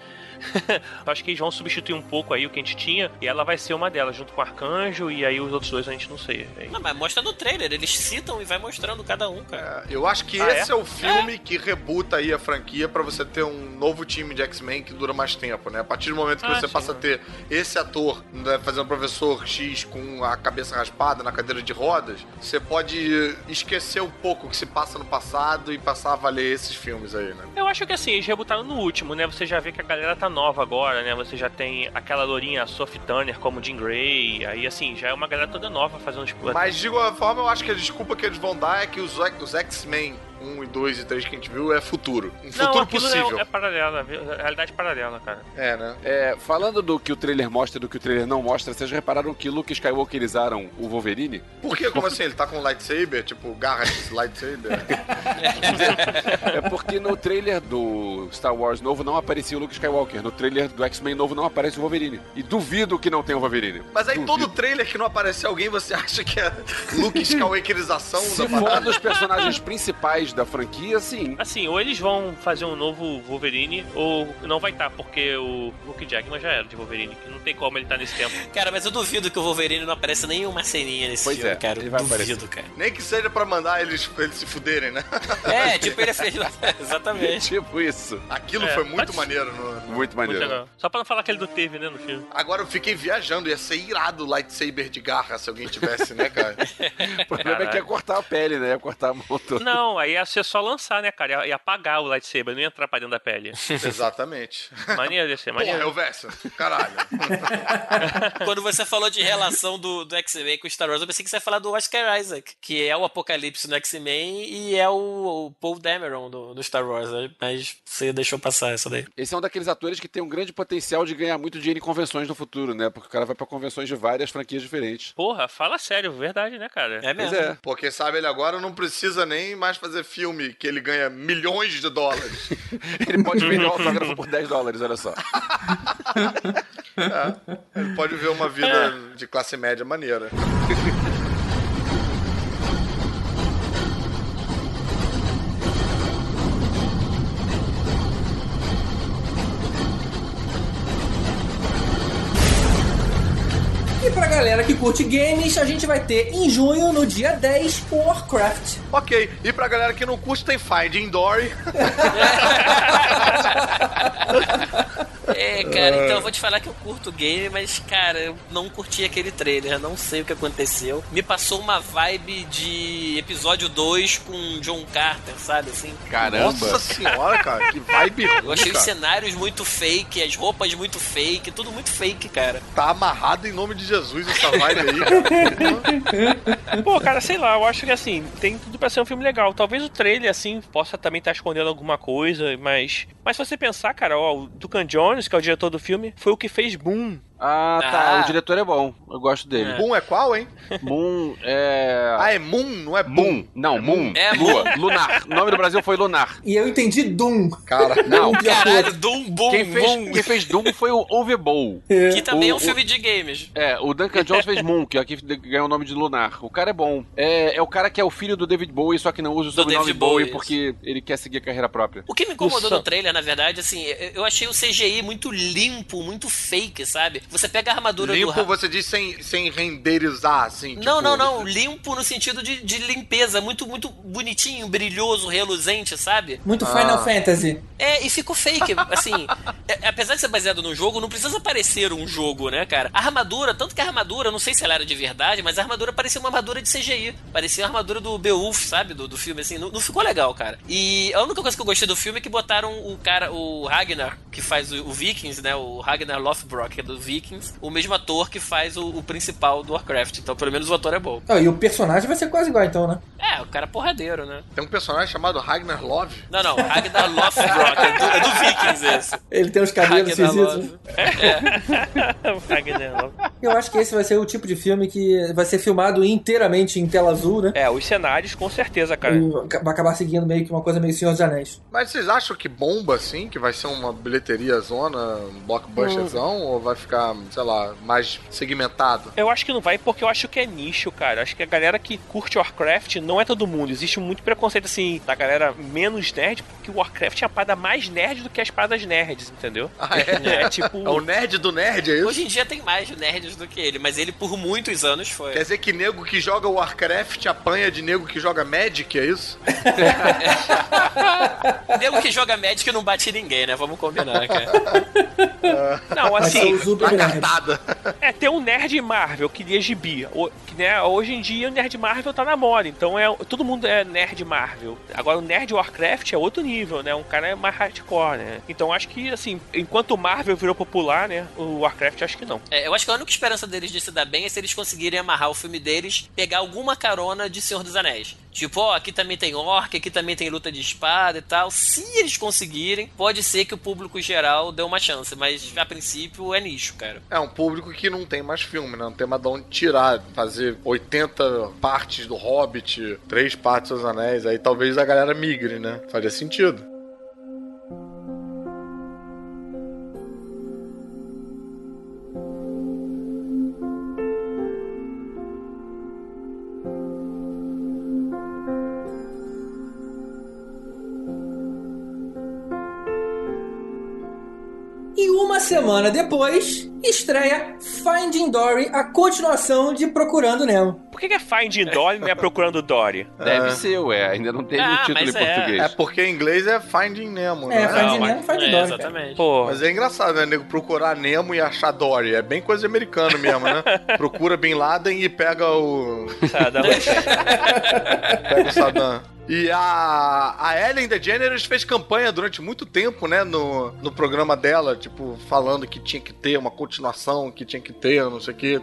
Eu acho que eles vão substituir um pouco aí o que a gente tinha, e ela vai ser uma delas, junto com o Arcanjo, e aí os outros dois a gente não sei. Aí- Não, mas mostra no trailer, eles citam e vai mostrando cada um, cara. É, Eu acho que Ah, esse é? é? o filme que rebuta aí a franquia pra você ter um novo time de X-Men que dura mais tempo, né? A partir do momento que Ah, você sim. passa a ter esse ator né, fazendo o professor X com a cabeça raspada na cadeira de rodas, você pode esquecer um pouco o que se passa no passado e passar a valer esses filmes aí, né? Eu acho que assim, eles rebutaram no último, né? Você já vê que a galera tá nova agora, né? Você já tem aquela lourinha Sophie Turner como Jean Grey, aí assim, já é uma galera toda nova fazendo tipo. Mas de igual forma, eu acho que a desculpa que eles vão dar é que os, os X-Men 1 e 2 e 3 que a gente viu é futuro. Um não, futuro aquilo possível. É, é paralela, é realidade paralela, cara. É, né? É, falando do que o trailer mostra e do que o trailer não mostra, vocês repararam que Luke Skywalkerizaram o Wolverine? Por quê? Como assim? Ele tá com lightsaber? Tipo, garra de lightsaber? É porque no trailer do Star Wars novo não aparecia o Luke Skywalker. No trailer do X-Men novo não aparece o Wolverine. E duvido que não tenha o Wolverine. Mas aí Duvido. todo trailer que não aparecer alguém, você acha que é Luke Skywalkerização Se da for um parada? dos personagens principais da franquia, sim. Assim, ou eles vão fazer um novo Wolverine, ou não vai estar, porque o Luke Jackman já era de Wolverine. que Não tem como ele estar nesse tempo. Cara, mas eu duvido que o Wolverine não apareça nenhuma ceninha nesse Pois filme, é, cara. ele vai duvido, cara. Nem que seja pra mandar eles, eles se fuderem, né? É, tipo, ele fez. Exatamente. Tipo isso. Aquilo É, foi muito pode- maneiro no, Muito Muito maneiro. legal. Só pra não falar que ele não teve, né, no filme. Agora eu fiquei viajando, ia ser irado o lightsaber de garra se alguém tivesse, né, cara? O problema é que ia cortar a pele, né? Ia cortar a mão toda. Não, aí ia ser só lançar, né, cara? Ia, ia apagar o lightsaber, não ia entrar pra dentro da pele. Exatamente. Maneiro ia ser, Porra, maneiro. eu verso. Caralho. Quando você falou de relação do, do X-Men com Star Wars, eu pensei que você ia falar do Oscar Isaac, que é o Apocalipse no X-Men e é o, o Paul Dameron do, do Star Wars, né? mas você deixou passar essa daí. Esse é um daqueles atores que tem um grande potencial de ganhar muito dinheiro em convenções no futuro, né? Porque o cara vai pra convenções de várias franquias diferentes. Porra, fala sério, verdade, né, cara? É Pois mesmo. é. Porque sabe, ele agora não precisa nem mais fazer filme que ele ganha milhões de dólares. Ele pode vender o autógrafo por 10 dólares, olha só. É, ele pode ver uma vida de classe média maneira. E pra galera que curte games, a gente vai ter em junho, no dia 10, o Warcraft. Ok, e pra galera que não curte, tem Finding Dory. É, cara, então eu vou te falar que eu curto o game, mas, cara, eu não curti aquele trailer, não sei o que aconteceu. Me passou uma vibe de episódio 2 com John Carter, sabe assim? Caramba. Nossa senhora, cara, que vibe ruim, Eu achei os cara. cenários muito fake, as roupas muito fake, tudo muito fake, cara. Tá amarrado em nome de Jesus essa vibe aí, cara. Pô, cara, sei lá, eu acho que assim, tem tudo pra ser um filme legal. Talvez o trailer, assim, possa também estar escondendo alguma coisa, mas. Mas se você pensar, cara, ó, o Duncan Jones, que é o diretor do filme, foi o que fez Boom. Ah, tá. Ah. O diretor é bom. Eu gosto dele. Boom é qual, hein? Moon é. Ah, é Moon, não é Boom. Moon. Não, Moon. É Lua. Lunar. O nome do Brasil foi Lunar. E eu entendi Doom. Cara, Não. Caralho, Doom, Boom, Quem fez, Boom. quem fez Doom foi o Overbowl. Que também é um O- filme de games. É, o Duncan Jones fez Moon, que aqui ganhou o nome de Lunar. O cara é bom. É, é o cara que é o filho do David Bowie, só que não usa o Do sobrenome David Bowie Bowie, porque ele quer seguir a carreira própria. O que me incomodou Nossa. no trailer, na verdade, assim, eu achei o CGI muito limpo, muito fake, sabe? Você pega a armadura do. limpo você diz sem, sem renderizar, assim. Não, tipo- não, não. Limpo no sentido de, de limpeza. Muito, muito bonitinho, brilhoso, reluzente, sabe? Muito Final Ah. Fantasy. É, e ficou fake. Assim, é- apesar de ser baseado num jogo, não precisa parecer um jogo, né, cara? A armadura, tanto que a armadura, não sei se ela era de verdade, mas a armadura parecia uma armadura de CGI. Parecia a armadura do Beowulf, sabe? Do, do filme, assim. Não, não ficou legal, cara. E a única coisa que eu gostei do filme é que botaram o cara, o Ragnar, que faz o, o Vikings, né? O Ragnar Lothbrok, que é do Vikings, o mesmo ator que faz o, o principal do Warcraft. Então, pelo menos o ator é bom. Ah, e o personagem vai ser quase igual, então, né? É, o cara é porradeiro, né? Tem um personagem chamado Ragnar Love. Não, não, Ragnar Lothbrok, é do, é do Vikings esse. Ele tem os cabelos Ragnar esquisitos. Loth. Wagner. Eu acho que esse vai ser o tipo de filme que vai ser filmado inteiramente em tela azul, né? é, os cenários, com certeza, cara. E vai acabar seguindo meio que uma coisa meio Senhor dos Anéis. Mas vocês acham que bomba, assim? Que vai ser uma bilheteria zona, um blockbusterzão? Ou vai ficar, sei lá, mais segmentado? Eu acho que não vai porque eu acho que é nicho, cara. Acho que a galera que curte Warcraft não é todo mundo. Existe muito preconceito, assim, da galera menos nerd, porque o Warcraft é a parada mais nerd do que as paradas nerds, entendeu? Ah, é? É tipo. É o nerd do nerd, é isso? Hoje em dia tem mais nerds do que ele, mas ele por muitos anos foi. Quer dizer que nego que joga Warcraft apanha de nego que joga Magic, é isso? Nego que joga Magic não bate ninguém, né? Vamos combinar, cara. Não, assim, o Super Lagartada. é ter um nerd Marvel que lia gibi. O- que, né, hoje em dia o nerd Marvel tá na moda, então é todo mundo é nerd Marvel. Agora o nerd Warcraft é outro nível, né? Um cara é mais hardcore, né? Então acho que assim, enquanto o Marvel virou popular, né? O Warcraft acho que não. É, eu acho que a única esperança deles de se dar bem é se eles conseguirem amarrar o filme deles, pegar alguma carona de Senhor dos Anéis. Tipo, ó, aqui também tem orc, aqui também tem luta de espada e tal. Se eles conseguirem, pode ser que o público geral dê uma chance, mas a princípio é nicho, cara. É um público que não tem mais filme, né? Não tem mais de onde tirar. Fazer 80 partes do Hobbit, três partes dos Anéis, aí talvez a galera migre, né? Faria sentido. Semana depois, estreia Finding Dory, a continuação de Procurando Nemo. Que é Finding Dory não é procurando Dory? Deve É. ser, ué. Ainda não teve Ah, um título em é. português. É porque em inglês é Finding Nemo, É, né? Finding Não, Nemo, mas- Finding é, Dory, Exatamente. Pô, Mas é engraçado, né? Nego procurar Nemo e achar Dory. É bem coisa americana mesmo, né? Procura Bin Laden e pega o. Saddam. Pega o Saddam. E a, a Ellen DeGeneres fez campanha durante muito tempo, né, no, no programa dela, tipo, falando que tinha que ter uma continuação, que tinha que ter, não sei o que,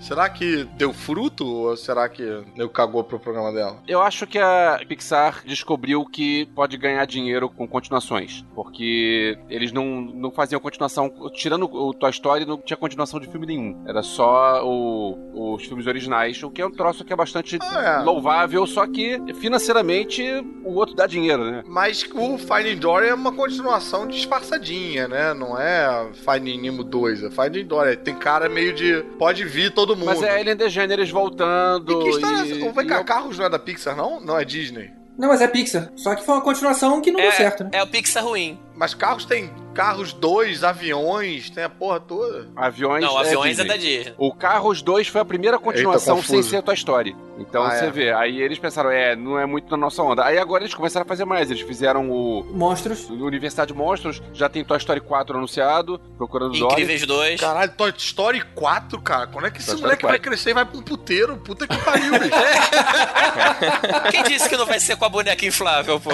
Será que deu fruto ou será que eu cagou pro programa dela? Eu acho que a Pixar descobriu que pode ganhar dinheiro com continuações. Porque eles não, não faziam continuação. Tirando o Toy Story, não tinha continuação de filme nenhum. Era só o- os filmes originais, o que é um troço que é bastante Ah, é. louvável, só que financeiramente o outro dá dinheiro, né? Mas o Finding Dory é uma continuação disfarçadinha, né? Não é Finding Nemo 2, é Finding Dory. Tem cara meio de pode vir todo mundo. Mas é a Ellen DeGeneres voltando. E que história é e- essa? O Vem cá, é- Carros não é da Pixar, não? Não é Disney. Não, mas é Pixar. Só que foi uma continuação que não deu certo, né? É o Pixar ruim. Mas carros tem carros 2, aviões, tem a porra toda. Aviões, Não, aviões é Disney. da Disney. O Carros 2 foi a primeira continuação Eita, sem ser Toy Story. Então Ah, você é. vê, aí eles pensaram, é, não é muito na nossa onda. Aí agora eles começaram a fazer mais. Eles fizeram o Monstros. o Universidade de Monstros, já tem Toy Story 4 anunciado, procurando Dory. Incríveis 2. Caralho, Toy Story 4, cara. Quando é que esse Toy moleque vai 4. crescer e vai pra um puteiro? Puta que pariu, bicho. Quem disse que não vai ser com a boneca inflável, pô?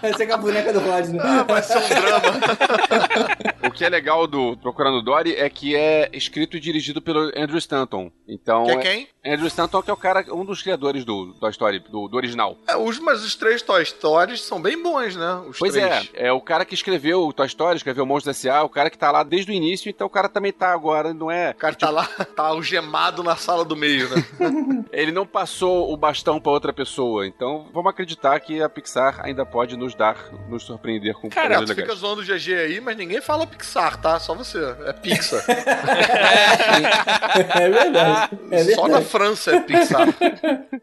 Vai ser com a boneca do Rod, né? Ah, vai ser um drama. O que é legal do Procurando Dory é que é escrito e dirigido pelo Andrew Stanton. Então, Que é quem? Andrew Stanton que é o cara, um dos criadores do Toy Story, do, do original. É, os, mas os três Toy Stories são bem bons, né? Os Pois três. é, é o cara que escreveu o Toy Story, escreveu Monstros S.A., o cara que tá lá desde o início, então o cara também tá agora, não é... O cara tá lá, tá algemado na sala do meio, né? Ele não passou o bastão pra outra pessoa, então vamos acreditar que a Pixar ainda pode nos dar, nos surpreender com Cara, coisas tu fica zoando o GG aí, mas ninguém fala Pixar, tá? Só você. É Pixar. É verdade. É Só na verdade. França é Pixar.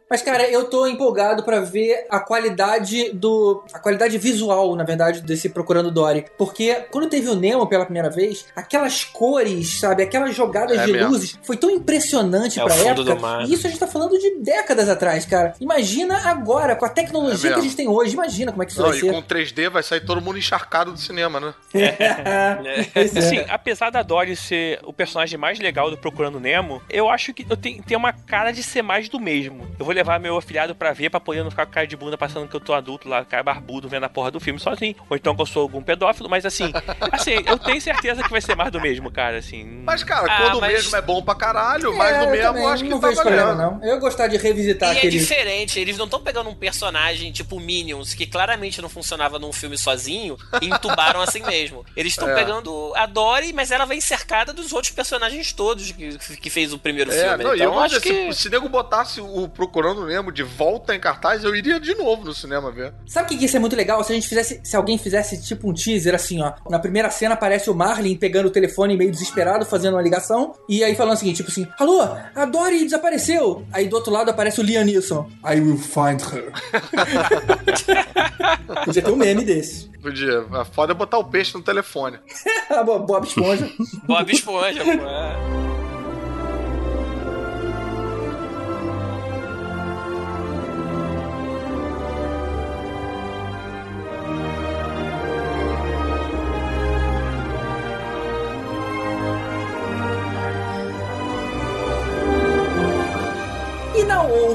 Mas, cara, eu tô empolgado pra ver a qualidade do. a qualidade visual, na verdade, desse Procurando Dory. Porque quando teve o Nemo pela primeira vez, aquelas cores, sabe? Aquelas jogadas É de mesmo. luzes, foi tão impressionante É o pra fundo época. do mar. E isso a gente tá falando de décadas atrás, cara. Imagina agora, com a É tecnologia mesmo. que a gente tem hoje, imagina como é que isso Não, vai e ser. com 3D vai sair todo mundo encharcado do cinema, né? Pois é. Assim, apesar da Dory ser o personagem mais legal do Procurando Nemo, eu acho que eu tenho, tem uma cara de ser mais do mesmo. Eu vou levar meu afilhado pra ver, pra poder não ficar com cara de bunda passando que eu tô adulto lá, cara barbudo, vendo a porra do filme sozinho. Ou então que eu sou algum pedófilo, mas assim, assim, eu tenho certeza que vai ser mais do mesmo, cara, assim. Mas, cara, Ah, quando o mas- mesmo é bom pra caralho, mais É, do eu mesmo, também eu acho que não tá vejo problema, não. Eu ia gostar de revisitar E é aquele. diferente, eles não estão pegando um personagem tipo Minions, que claramente não funcionava num filme sozinho, e entubaram assim mesmo. Eles estão É. pegando a Dory, mas ela vem cercada dos outros personagens todos que, que fez o primeiro É, filme. não, e eu então vou acho dizer, que. se, se nego botasse o Procurando Nemo de volta em cartaz, eu iria de novo no cinema ver. Sabe o que que ia ser muito legal? Se a gente fizesse, se alguém fizesse tipo um teaser assim, ó. Na primeira cena aparece o Marlin pegando o telefone meio desesperado, fazendo uma ligação, e aí falando o seguinte, tipo assim, alô, a Dory desapareceu. Aí do outro lado aparece o Liam Neeson. I will find her. Podia ter um meme desse. Podia. A foda é botar o peixe no telefone. Bo- Bob Esponja. Bob Esponja, pô. é.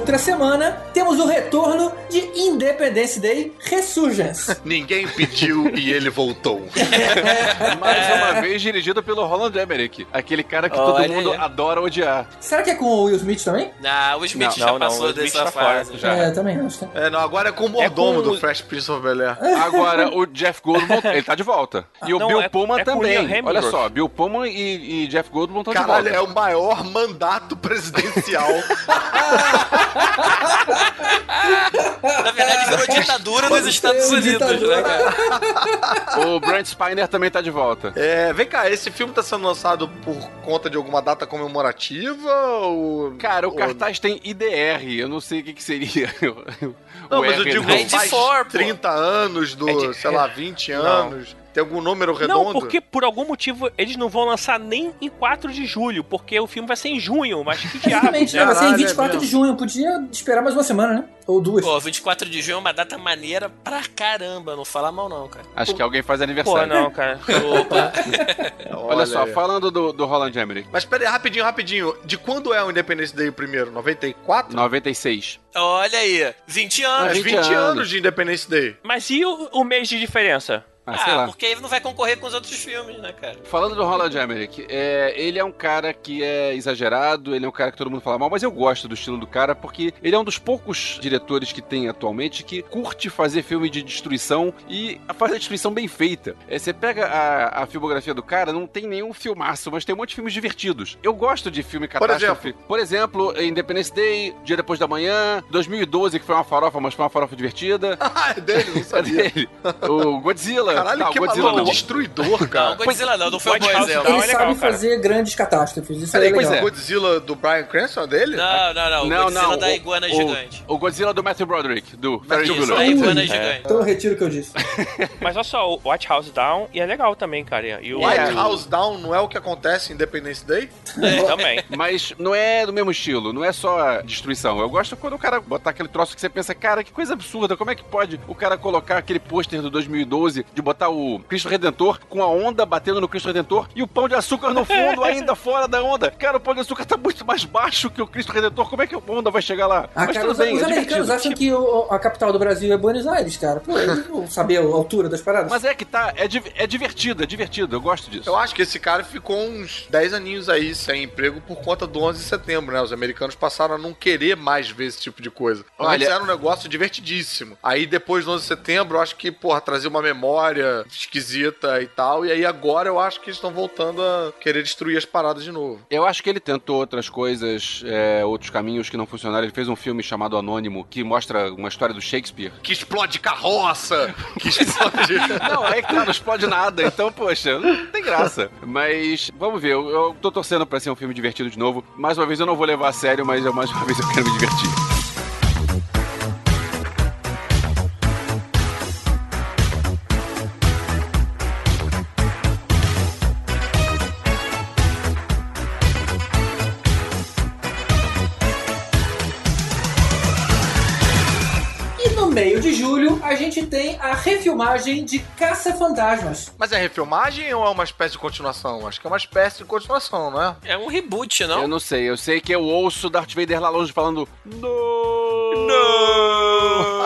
Outra semana temos o retorno de Independence Day Resurgence. Ninguém pediu e ele voltou. Mais uma vez dirigido pelo Roland Emmerich, aquele cara que todo mundo adora odiar. Será que é com o Will Smith também? Ah, o Smith Não, já não, não, passou o Smith dessa tá fora, fase. já. É, também acho. que- É, não, agora é com o mordomo com do Fresh Prince of Bel-Air. Agora, o Jeff Goldblum, ele tá de volta. E o Não, Bill é- Pullman é também. Olha só, Bill Pullman e, e Jeff Goldblum estão de Caralho, volta. é o maior mandato presidencial. Na verdade, virou ditadura nos Estados um Unidos, ditadura. né, cara? O Brent Spiner também tá de volta. É, vem cá, esse filme tá sendo lançado por conta de alguma data comemorativa ou... Cara, o ou- cartaz tem IDR, eu não sei o que, que seria. Não, O mas eu R digo, não. É de faz for, pô. 30 anos do, É de- sei lá, 20 Não. Tem algum número redondo? Não, porque por algum motivo eles não vão lançar nem em 4 de julho, porque o filme vai ser em junho, mas que diabo, Exatamente, né? vai ser em Caralho, 24 é de junho. Podia esperar mais uma semana, né? Ou duas. Pô, 24 de junho é uma data maneira pra caramba. Não fala mal, não, cara. Acho que alguém faz Pô, aniversário. não, cara. Opa. Olha, só, aí. falando do, do Roland Emmerich. Mas pera aí, rapidinho, rapidinho. De quando é o Independence Day primeiro? 94? 96. Olha aí, 20 anos. Mas 20 20, anos. anos de Independence Day. Mas e o, o mês de diferença? Ah, sei Ah, lá. porque aí não vai concorrer com os outros filmes, né, cara? Falando do Roland Emmerich, é, ele é um cara que é exagerado, ele é um cara que todo mundo fala mal, mas eu gosto do estilo do cara porque ele é um dos poucos diretores que tem atualmente que curte fazer filme de destruição e faz a destruição bem feita. É, você pega a, a filmografia do cara, não tem nenhum filmaço, mas tem um monte de filmes divertidos. Eu gosto de filme Por catástrofe. Por exemplo, Independence Day, Dia Depois da Manhã, 2012, que foi uma farofa, mas foi uma farofa divertida. Ah, é dele, não É sabia. dele. O Godzilla. Caralho, Tá, o que Godzilla maluco não. destruidor, Não, cara. Godzilla não, não foi House exemplo. Down Ele é legal, sabe cara. fazer grandes catástrofes. Isso Peraí, é pois legal. é. o Godzilla do Brian Cranston é dele? Não, não, não. O Não, Godzilla não. da o- iguana o, gigante. O Godzilla do Matthew Broderick, do Ferris Isso, Bueller. da iguana Ui. gigante. Então eu retiro o que eu disse. Mas olha só, o White House Down e é legal também, cara. E o White É. House Down não é o que acontece em Independence Day? É, também. Mas não é do mesmo estilo, não é só destruição. Eu gosto quando o cara botar aquele troço que você pensa, cara, que coisa absurda, como é que pode o cara colocar aquele pôster do 2012 de botar o Cristo Redentor com a onda batendo no Cristo Redentor e o pão de açúcar no fundo, ainda fora da onda. Cara, o pão de açúcar tá muito mais baixo que o Cristo Redentor, como é que a onda vai chegar lá? Ah, Mas cara, tudo os, bem, os é americanos acham que o- a capital do Brasil é Buenos Aires, cara. Pô, eles vão saber a altura das paradas. Mas é que tá, é, di- é divertido, é divertido, eu gosto disso. Eu acho que esse cara ficou uns 10 aninhos aí sem emprego por conta do 11 de setembro, né? Os americanos passaram a não querer mais ver esse tipo de coisa. Olha- Antes era um negócio divertidíssimo. Aí depois do 11 de setembro, eu acho que, porra, trazia uma memória esquisita e tal. E aí agora eu acho que eles estão voltando a querer destruir as paradas de novo. Eu acho que ele tentou outras coisas, é, outros caminhos que não funcionaram. Ele fez um filme chamado Anônimo, que mostra uma história do Shakespeare. Que explode carroça! Que explode. Não, é que tá, não explode nada, então, poxa, não tem graça. Mas, vamos ver, eu, eu tô torcendo pra ser um filme divertido de novo. Mais uma vez eu não vou levar a sério, mas eu- mais uma vez eu quero me divertir. Julho, a gente tem a refilmagem de Caça-Fantasmas. Mas é refilmagem ou é uma espécie de continuação? Acho que é uma espécie de continuação, não é? É um reboot, Eu não? não sei, eu sei que eu ouço Darth Vader lá longe falando Não!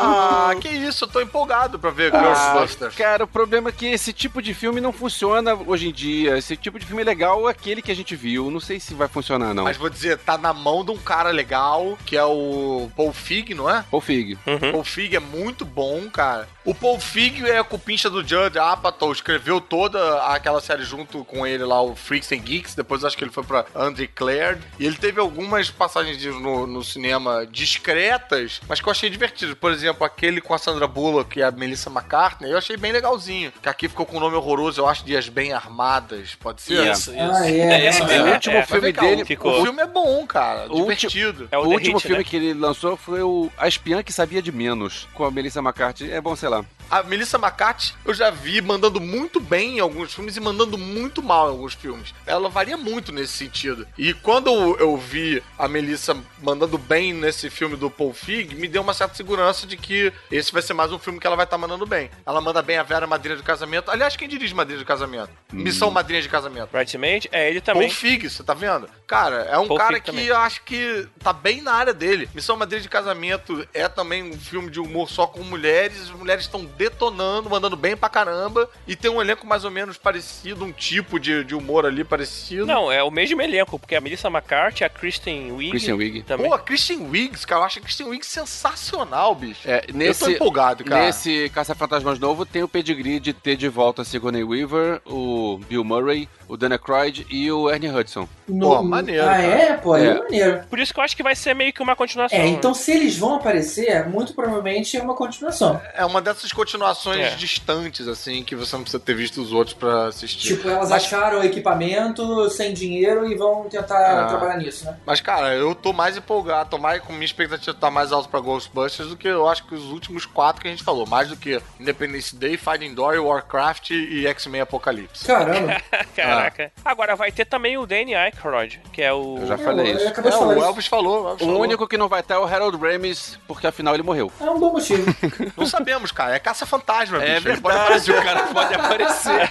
Ah, que isso, eu tô empolgado pra ver Ah, Ghostbusters. cara, o problema é que esse tipo de filme não funciona hoje em dia. Esse tipo de filme legal é aquele que a gente viu. Não sei se vai funcionar, não. Mas vou dizer, tá na mão de um cara legal, que é o Paul Fig, não é? Ou Fig. Uhum. Paul Fig é muito bom, cara. O Paul Fig é a cupincha do Judd Apatow, escreveu toda aquela série junto com ele lá, o Freaks and Geeks. Depois acho que ele foi pra Undeclared. E ele teve algumas passagens no, no cinema discretas, mas que eu achei divertido. Por exemplo, aquele com a Sandra Bullock e a Melissa McCartney, eu achei bem legalzinho. Que aqui ficou com um nome horroroso, eu acho, de As Bem Armadas, pode ser? Isso, isso. Ah, é, isso é, mesmo. O último é. Filme cá, dele. o, ficou- o filme é bom, cara. O divertido. É o, O último Hit, filme né? que ele lançou foi o A Espiã que Sabia de Menos, com a Melissa McCarthy. É bom, sei lá. A Melissa McCarthy eu já vi mandando muito bem em alguns filmes e mandando muito mal em alguns filmes. Ela varia muito nesse sentido. E quando eu vi a Melissa mandando bem nesse filme do Paul Fig, me deu uma certa segurança de que esse vai ser mais um filme que ela vai estar mandando bem. Ela manda bem a Vera Madrinha de Casamento. Aliás, quem dirige Madrinha de Casamento? Missão Madrinha de Casamento. Bridesmaid, é ele também. Paul Fig, você tá vendo? Cara, é um Paul cara Feig que também. eu acho que tá bem na área dele. Missão Madrinha de Casamento é também um filme de humor só com mulheres. As mulheres estão detonando, mandando bem pra caramba. E tem um elenco mais ou menos parecido, um tipo de, de humor ali parecido. Não, é o mesmo elenco, porque a Melissa McCarthy, a Kristen Wiig. Kristen Wiig. Também. Pô, a Christian Wiggs, cara, eu acho a Christian Wiggs sensacional, bicho. É, nesse, eu tô empolgado, cara. Nesse Caça-Fantasmas novo tem o pedigree de ter de volta a Sigourney Weaver, o Bill Murray, o Dan Aykroyd e o Ernie Hudson. Pô, maneiro, Ah, cara. é? Pô, é. É. maneiro. Por isso que eu acho que vai ser meio que uma continuação. É, né? então se eles vão aparecer, muito provavelmente é uma continuação. É uma dessas continuações É. distantes, assim, que você não precisa ter visto os outros pra assistir. Tipo, elas Mas- acharam equipamento sem dinheiro e vão tentar Ah. trabalhar nisso, né? Mas, cara, eu tô mais empolgado, tô mais, com minha expectativa tá mais alta pra Ghostbusters do que eu acho que os últimos quatro que a gente falou. Mais do que Independence Day, Finding Dory, Warcraft e X-Men Apocalipse. Caramba. Caraca. Agora vai ter também o Danny Aykroyd, que é o. Eu já falei isso. acabei de É, falar o isso. Elvis falou. O, Elvis O falou. único que não vai estar é o Harold Ramis, porque afinal ele morreu. É um bom motivo. Não sabemos, cara. É caça-fantasma, É bicho. Ele pode verdade, aparecer. o cara pode aparecer.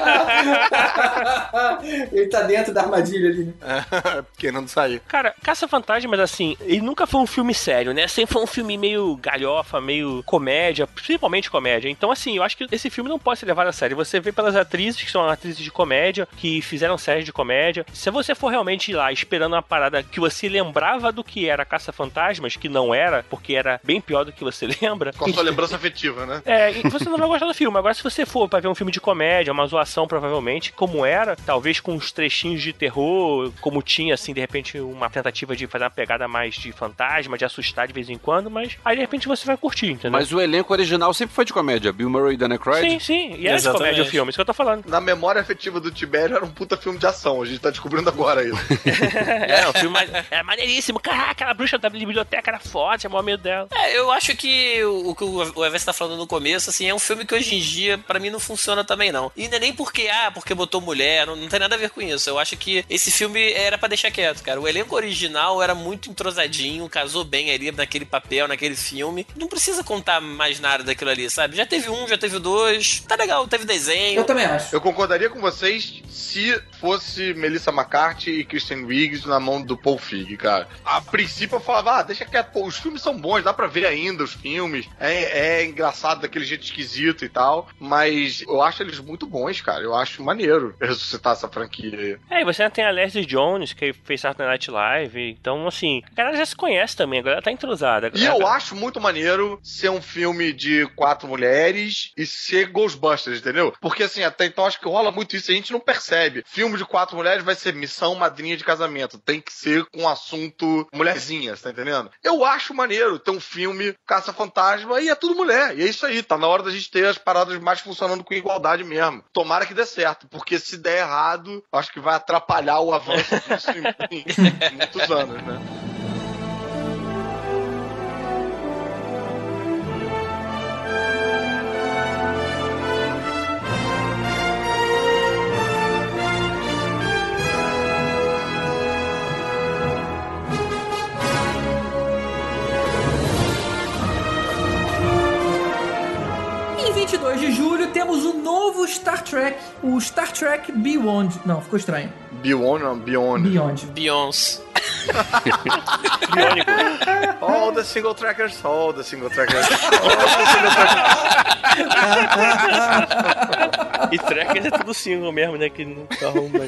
Ele tá dentro da armadilha ali, né? Querendo sair. Cara, Caça-Fantasmas, assim, ele nunca foi um filme sério, né? Sempre foi um filme meio galhofa, meio comédia, principalmente comédia. Então, assim, eu acho que esse filme não pode ser levado a sério. Você vê pelas atrizes, que são atrizes de comédia, que fizeram séries de comédia. Se você for realmente ir lá esperando uma parada que você lembrava do que era Caça-Fantasmas, que não era, porque era bem pior do que você lembra. Com a sua lembrança afetiva, né? É, e você não vai gostar do filme. Agora, se você for pra ver um filme de comédia, uma zoação, provavelmente, como era, talvez com uns trechinhos de terror, como tinha, assim, de repente, uma tentativa de fazer uma pegada mais de fantasma, de assustar de vez em quando, mas aí, de repente, você vai curtir, entendeu? Mas o elenco original sempre foi de comédia. Bill Murray e Dana Aykroyd. Sim, sim. E era de Exatamente. comédia o filme, isso que eu tô falando. Na memória afetiva do Tibério era um puta filme de ação. A gente tá descobrindo agora isso. é, o filme é maneiríssimo. Caraca, aquela bruxa da biblioteca era forte, é o maior medo dela. É, eu acho que o, o que o Everest tá falando no começo, assim, é um filme que hoje em dia, pra mim, não funciona também, não. E não é nem porque, ah, porque botou mulher, não, não tem nada a ver com isso. Eu acho que esse filme era pra deixar quieto, cara. O elenco original era muito entrosadinho, casou bem ali naquele papel, naquele filme. Não precisa contar mais nada daquilo ali, sabe? Já teve um, já teve dois. Tá legal, teve desenho. Eu também acho. Eu concordaria com vocês se fosse Melissa McCarthy e Kristen Riggs na mão do Paul Feig, cara. A princípio eu falava, ah, deixa quieto, pô, os filmes são bons, dá pra ver ainda os filmes. É, é engraçado daquele jeito esquisito e tal. Mas eu acho eles muito bons, cara. Eu acho maneiro ressuscitar essa franquia aí. É, e você ainda tem a Leslie Jones, que fez Saturday Night Live. Então, assim, a galera já se conhece também, a galera tá entrosada. E eu acho muito maneiro ser um filme de quatro mulheres e ser Ghostbusters, entendeu? Porque assim, até então acho que rola muito isso, a gente não percebe. Filme de quatro mulheres vai ser missão madrinha de casamento. Tem que ser com assunto mulherzinhas, tá entendendo? Eu acho maneiro ter um filme caça-fantasma e é tudo mulher. E é isso aí, tá na hora da gente ter as paradas mais funcionando com igualdade mesmo. Tomara que dê certo, porque se der errado, acho que vai atrapalhar o avanço disso em, em muitos anos, né? Em 22 de julho temos o novo Star Trek, o Star Trek Beyond. Não, ficou estranho. Beyond, não, Beyond. Beyond. Beyoncé. Biônico. All the single trackers, all the single trackers. All the single trackers. E trackers é tudo single mesmo, né? Que não arruma.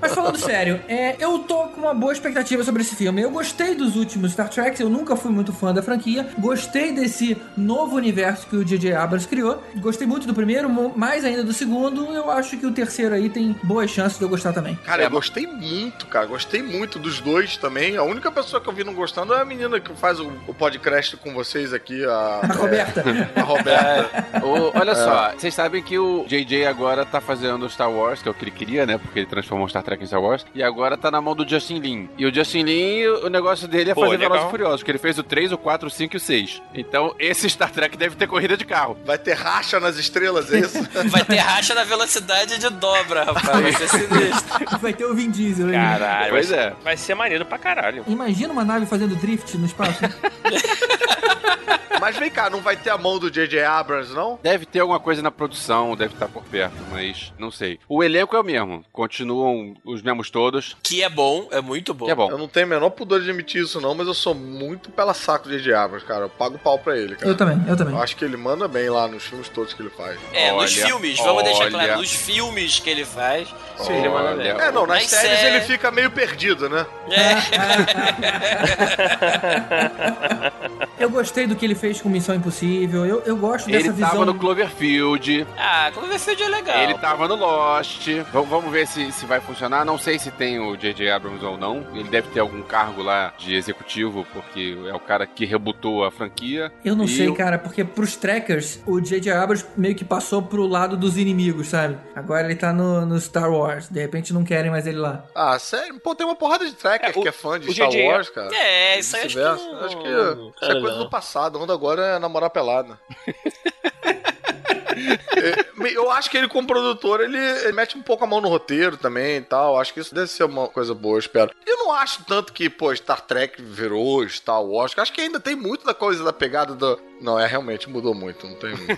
Mas falando sério, é, eu tô com uma boa expectativa sobre esse filme. Eu gostei dos últimos Star Treks, eu nunca fui muito fã da franquia. Gostei desse novo universo que o J.J. Abrams criou. Gostei muito do primeiro, mais ainda do segundo. Eu acho que o terceiro aí tem boas chances de eu gostar também. Cara, eu gostei muito, cara. Gostei muito dos dois também. A única pessoa que eu vi não gostando é a menina que faz o, o podcast com vocês aqui, a, A Roberta. a Roberta. O- olha É. só, vocês sabem que o JJ agora tá fazendo Star Wars, que é o que ele queria, né? Porque ele transformou Star Trek em Star Wars. E agora tá na mão do Justin Lin. E o Justin Lin, o negócio dele é Pô, fazer. Velozes e Furiosos, que ele fez o 3, o 4, o 5 e o 6. Então, esse Star Trek deve ter corrida de carro. Vai ter racha nas estrelas, é isso? Vai ter racha na velocidade de dobra, rapaz. Vai ser sinistro. Vai ter o Vin Diesel aí. Caralho, Pois vai, é. vai ser maneiro pra caralho. Imagina uma nave fazendo drift no espaço. Mas vem cá, não vai ter a mão do J.J. Abrams, não? Deve ter alguma coisa na produção, deve estar por perto, mas não sei. O elenco é o mesmo, continuam os mesmos todos, Que é bom, é muito bom. que é bom. Eu não tenho o menor pudor de admitir isso, não, mas eu sou muito pela saco do J.J. Abrams, cara. Eu pago pau pra ele, cara. eu também, eu também. Eu acho que ele manda bem lá nos filmes todos que ele faz. É, nos Olha, filmes, vamos deixar claro, nos filmes que ele faz, sim, ele manda bem. É, não, nas Mas séries é- ele fica meio perdido, né? É. Eu gostei do que ele fez com Missão Impossível. Eu, eu gosto dessa Ele visão. tava no Cloverfield. Ah, Cloverfield é legal. Ele tava no Lost. V- vamos ver se, se vai funcionar. Não sei se tem o J.J. Abrams ou não. Ele deve ter algum cargo lá de executivo, porque é o cara que rebutou a franquia. Eu não E sei, o- cara, porque pros trackers, o J.J. Abrams meio que passou pro lado dos inimigos, sabe? Agora ele tá no, no Star Wars. De repente não querem mais ele lá. Ah, sério? Pô, tem uma porrada de tracker É, o- que é fã de Star JJ Wars, cara. É, isso aí acho que não- Acho que isso é coisa do passado. Onda agora é namorar pelada. É, Eu acho que ele, como produtor, ele, ele mete um pouco a mão no roteiro também e tal. Acho que isso deve ser uma coisa boa, eu espero. Eu não acho tanto que, pô, Star Trek virou Star Wars. Acho que ainda tem muito da coisa da pegada do. Não, é realmente mudou muito. Não tem muito.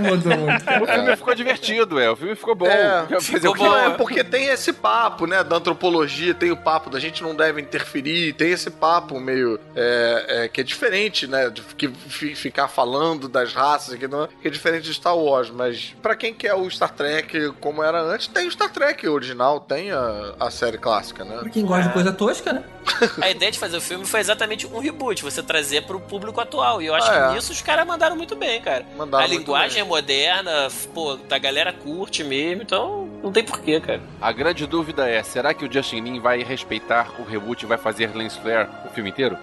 Mudou muito. O filme ficou divertido, é. O filme ficou bom. É, o quê? Não, é porque tem esse papo, né, da antropologia, tem o papo da gente não deve interferir, tem esse papo meio é, é, que é diferente, né, de que fi- ficar falando das raças, que, não, que é diferente de Star Wars, mas pra quem quer o Star Trek como era antes, tem o Star Trek original, tem a, a série clássica, né? Pra quem gosta de coisa tosca, né? A ideia de fazer o filme foi exatamente um reboot, você trazer pro público atual. E eu acho Ah, que é. nisso os caras mandaram muito bem, cara. Mandaram a linguagem é moderna, pô, a galera curte mesmo, então não tem porquê, cara. A grande dúvida é, será que o Justin Lin vai respeitar o reboot e vai fazer Lens Flare o filme inteiro?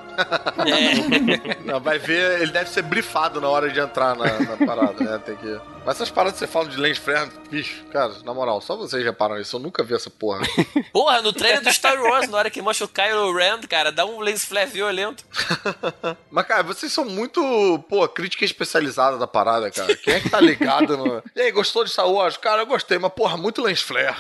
É. Não, vai ver, ele deve ser brifado na hora de entrar na, na parada, né? Tem que. Mas essas paradas que você fala de lens flare, bicho, cara, na moral, só vocês reparam isso, eu nunca vi essa porra. Porra, no trailer do Star Wars, na hora que mostra o Kylo Ren, cara, dá um lens flare violento. Mas, cara, vocês são muito, pô, crítica especializada da parada, cara. Quem é que tá ligado no. E aí, gostou de Star Wars? Cara, eu gostei, mas, porra, muito lens flare.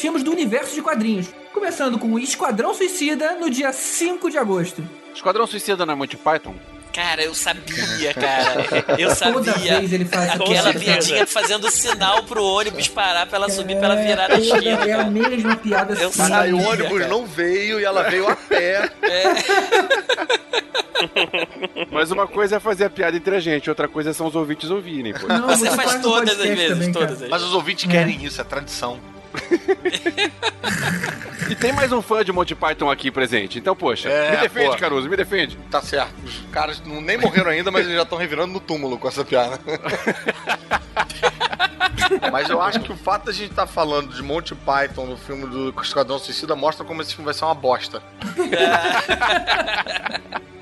Filmes do universo de quadrinhos. Começando com Esquadrão Suicida, no dia 5 de agosto. Esquadrão Suicida não é Monty Python? Cara, eu sabia, cara. Eu Toda sabia. vez ele faz Aquela piadinha fazendo sinal pro ônibus parar pra ela subir pra ela virar na esquina. É a mesma piada Eu. Aí o sabia, ônibus cara. não veio e ela veio a pé. Mas uma coisa é fazer a piada entre a gente, outra coisa são os ouvintes ouvirem, pô. Não, Você faz no todas as vezes, também, todas as Mas vezes. os ouvintes querem isso, é tradição. E tem mais um fã de Monty Python aqui presente, então, poxa, É, me defende, pô. Caruso, me defende. Tá certo. Os caras não, nem morreram ainda, mas eles já estão revirando no túmulo com essa piada. mas eu acho que o fato da gente estar falando de Monty Python no filme do Esquadrão Suicida mostra como esse filme vai ser uma bosta.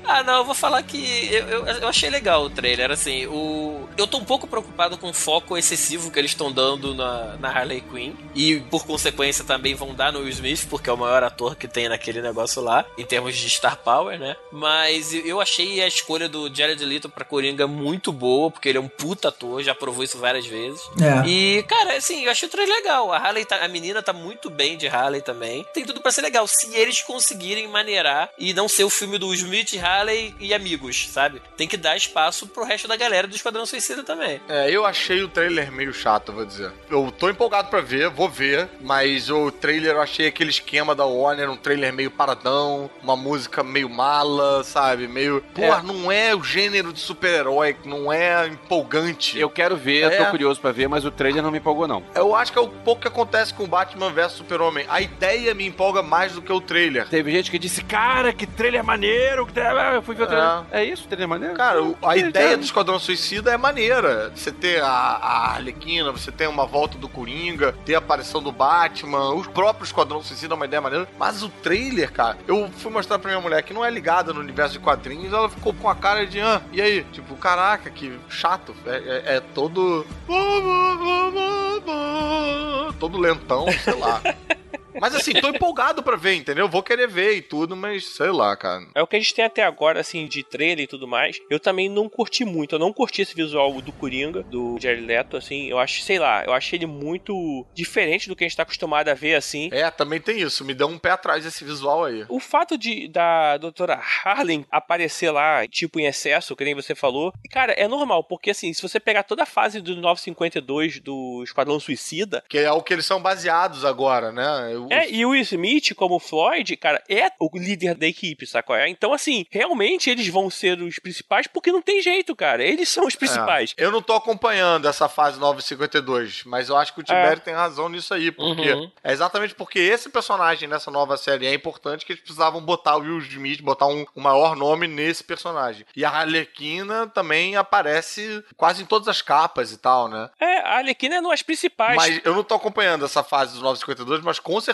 Ah, não, eu vou falar que eu, eu, eu achei legal o trailer. Assim, o... eu tô um pouco preocupado com o foco excessivo que eles estão dando na, na Harley Quinn. E por consequência também vão dar no Will Smith, porque é o maior ator que tem naquele negócio lá, em termos de Star Power, né? Mas eu achei a escolha do Jared Leto pra Coringa muito boa, porque ele é um puta ator, já provou isso várias vezes. É. E, cara, assim, eu achei o trailer legal. A Harley, tá, a menina tá muito bem de Harley também. Tem tudo pra ser legal, se eles conseguirem maneirar e não ser o filme do Smith, Harley e amigos, sabe? Tem que dar espaço pro resto da galera do Esquadrão Suicida também. É, eu achei o trailer meio chato, vou dizer. Eu tô empolgado pra ver, vou ver, mas o trailer eu achei aquele esquema da Warner, um trailer meio paradão, uma música meio mala, sabe? Meio. Pô, É. não é o gênero de super-herói, não é empolgante. Eu quero ver, É. tô curioso pra ver, mas o trailer não me empolgou, não. Eu acho que é o pouco que acontece com Batman vs Super-Homem. A ideia me empolga mais do que o trailer. Teve gente que disse, cara, que trailer maneiro, que trailer... eu fui ver o trailer. É, isso, trailer maneiro? Cara, o- a É, ideia é. do Esquadrão Suicida é maneira. Você ter a, a Arlequina, você ter uma volta do Coringa, ter a aparição do Batman, o próprio Esquadrão Suicida é uma ideia maneira. Mas o trailer, cara, eu fui mostrar pra minha mulher que não é ligada no universo de quadrinhos, ela ficou com a cara de, ah, e aí? Tipo, caraca, que chato. É, é- é todo. Todo lentão, sei lá. Mas assim, tô empolgado pra ver, entendeu? Vou querer ver e tudo, mas sei lá, cara. É o que a gente tem até agora, assim, de trailer e tudo mais. Eu também não curti muito. Eu não curti esse visual do Coringa, do Jared Leto, assim. Eu acho, sei lá, eu achei ele muito diferente do que a gente tá acostumado a ver, assim. É, também tem isso. Me deu um pé atrás esse visual aí. O fato de da doutora Harlan aparecer lá, tipo, em excesso, que nem você falou, cara, é normal, porque assim, se você pegar toda a fase do 952 do Esquadrão Suicida. Que é o que eles são baseados agora, né? É, e o Will Smith, como Floyd, cara, é o líder da equipe, sacou? É? Então, assim, realmente eles vão ser os principais porque não tem jeito, cara. Eles são os principais. É. Eu não tô acompanhando essa fase 952, mas eu acho que o Tibério É. tem razão nisso aí, porque Uhum. é exatamente porque esse personagem nessa nova série é importante que eles precisavam botar o Will Smith, botar um, um maior nome nesse personagem. E a Arlequina também aparece quase em todas as capas e tal, né? É, a Arlequina é uma das principais. Mas eu não tô acompanhando essa fase dos 952, mas com certeza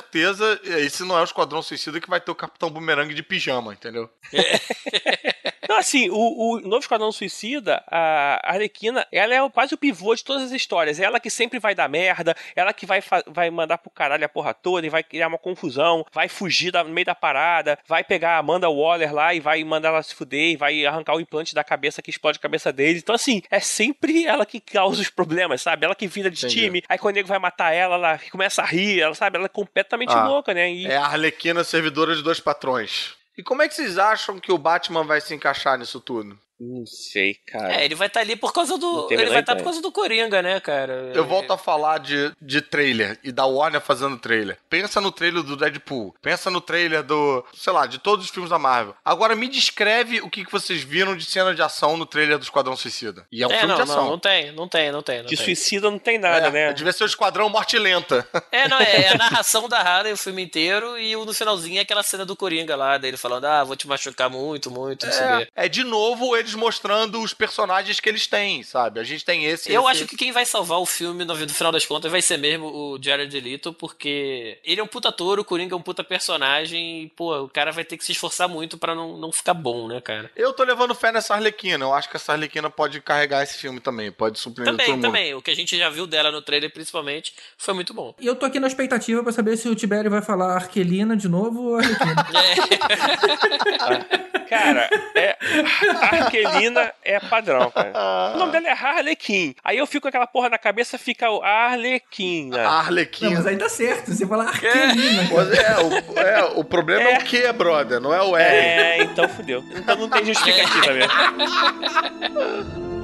esse não é o Esquadrão Suicida que vai ter o Capitão Boomerang de pijama, entendeu? Não, assim, o, o novo Esquadrão Suicida, a Arlequina, ela é quase o pivô de todas as histórias. Ela que sempre vai dar merda, ela que vai, vai mandar pro caralho a porra toda e vai criar uma confusão, vai fugir da- no meio da parada, vai pegar a Amanda Waller lá e vai mandar ela se fuder e vai arrancar o implante da cabeça que explode a cabeça deles. Então, assim, é sempre ela que causa os problemas, sabe? Ela que vira de Entendi. time, aí quando o nego vai matar ela, ela começa a rir, ela sabe? Ela é completamente Ah, louca, né? E- É a Arlequina servidora de dois patrões. E como é que vocês acham que o Batman vai se encaixar nisso tudo? Não sei, cara. É, ele vai estar ali por causa do. Ele vai estar por ideia. causa do Coringa, né, cara? Eu volto a falar de, de trailer e da Warner fazendo trailer. Pensa no trailer do Deadpool. Pensa no trailer do, sei lá, de todos os filmes da Marvel. Agora me descreve o que, que vocês viram de cena de ação no trailer do Esquadrão Suicida. E é um É, filme não, de ação. não, não tem, não tem, não tem. Não De tem. suicida não tem nada, É, né? Devia ser o Esquadrão Morte Lenta. É, não, é, é a narração da Harley o filme inteiro e o- no finalzinho é aquela cena do Coringa lá, dele falando, ah, vou te machucar muito, muito, não sei o quê. É, é de novo eles mostrando os personagens que eles têm, sabe? A gente tem esse. Eu esse- acho que quem vai salvar o filme, no, final das contas, vai ser mesmo o Jared Leto, porque ele é um puta ator, o Coringa é um puta personagem, e, pô, o cara vai ter que se esforçar muito pra não, não ficar bom, né, cara? Eu tô levando fé nessa Arlequina. Eu acho que essa Arlequina pode carregar esse filme também. Pode surpreender todo Também, mundo. também. O que a gente já viu dela no trailer, principalmente, foi muito bom. E eu tô aqui na expectativa pra saber se o Tibério vai falar Arquelina de novo ou Arlequina. Cara, é. Arquelina é padrão, cara. O nome dela é Harlequin. Aí eu fico com aquela porra na cabeça, fica o Arlequina. Não, Arlequina. mas aí tá certo. Você fala Arquelina. Mas é, o, é, o problema é. o que, brother? Não é o R. É, então fudeu. Então não tem justificativa mesmo.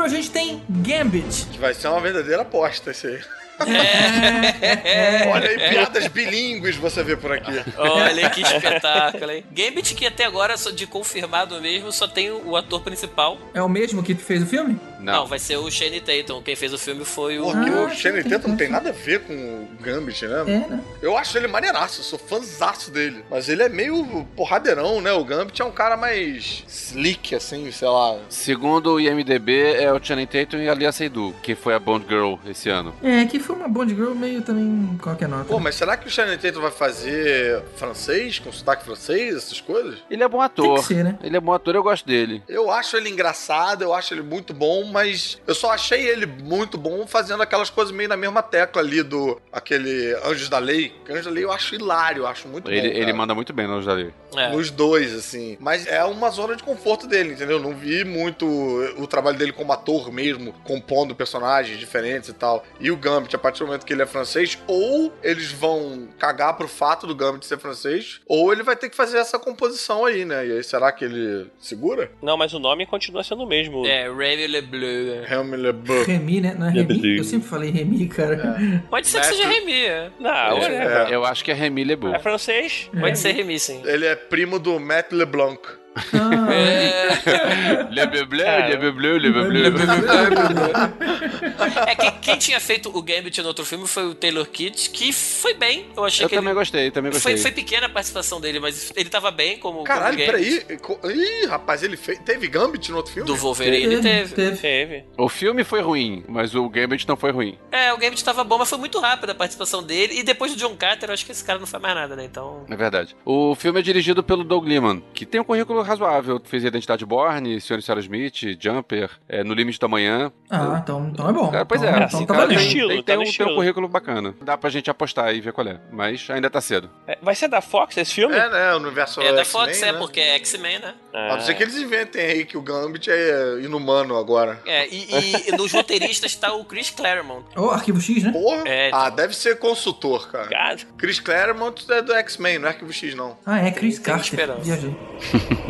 outubro a gente tem Gambit. Que vai ser uma verdadeira aposta esse aí. É. Olha aí, piadas bilíngues você vê por aqui. Olha que espetáculo, hein? Gambit, que até agora, só de confirmado mesmo, só tem o ator principal. É o mesmo que fez o filme? Não, vai ser o Shane Tatum. Quem fez o filme foi o. Porque o Shane Tatum não tem nada a ver com o Gambit, né? É, né? Eu acho ele maneiraço, eu sou fãzaço dele. Mas ele é meio porradeirão, né? O Gambit é um cara mais slick, assim, sei lá. Segundo o IMDB, é o Channing Tatum e a Lia Seydoux, que foi a Bond Girl esse ano. É, que foi uma Bond Girl meio também qualquer nota. Pô, mas será que o Shane Tatum vai fazer francês, com sotaque francês, essas coisas? Ele é bom ator. Tem que ser, né? Ele é bom ator, eu gosto dele. Eu acho ele engraçado, eu acho ele muito bom, mas eu só achei ele muito bom fazendo aquelas coisas meio na mesma tecla ali do aquele Anjos da Lei. Anjos da Lei eu acho hilário, eu acho muito Ele, bom. ele cara. manda muito bem no Jali. É. Nos dois, assim. Mas é uma zona de conforto dele, entendeu? Não vi muito o trabalho dele como ator mesmo, compondo personagens diferentes e tal. E o Gambit, a partir do momento que ele é francês, ou eles vão cagar pro fato do Gambit ser francês, ou ele vai ter que fazer essa composição aí, né? E aí, será que ele segura? Não, mas o nome continua sendo o mesmo. É, Remy LeBlanc. Helm LeBlanc. Remy, né? Não é Remy? Eu sempre falei Remy, cara. Pode ser que seja Remy, é. Não, É. Eu acho que é Remy LeBeau. É francês? Pode ser Remy, sim. Ele é primo do Matt LeBlanc. Ah, É. Le Bleu, Le Bleu, Le Bleu. É, quem, quem tinha feito o Gambit no outro filme foi o Taylor Kitsch, que foi bem. Eu achei Eu que também ele... gostei, também gostei. Foi, foi pequena a participação dele, mas ele tava bem como. Caralho, como peraí. Ih, rapaz, ele fez... teve Gambit no outro filme? Do Wolverine teve. Teve. Teve. O filme foi ruim, mas o Gambit não foi ruim. É, o Gambit tava bom, mas foi muito rápido a participação dele. E depois do John Carter, eu acho que esse cara não faz mais nada, né? Então. É verdade. O filme é dirigido pelo Doug Liman, que tem um currículo razoável. Fez Identidade Borne, Sr. e Sarah Smith, Jumper, é, No Limite da Manhã. Ah, então, então é bom. Cara, pois então, é, então assim, tá tá no valendo. estilo. tem, tá tem no um, tem um estilo. currículo bacana. Dá pra gente apostar e ver qual é. Mas ainda tá cedo. É, Vai ser da Fox esse filme? É, né? O universo É da Fox, é, né? porque é X-Men, né? Ah. A não ser que eles inventem aí que o Gambit é inumano agora. É, e, e- e nos roteiristas tá o Chris Claremont. Ô, Arquivo X, né? Porra. É, Ah, deve ser consultor, cara. Cara, Chris Claremont é do X-Men, não é Arquivo X, não. Ah, é Chris tem Carter. esperança. Viajei.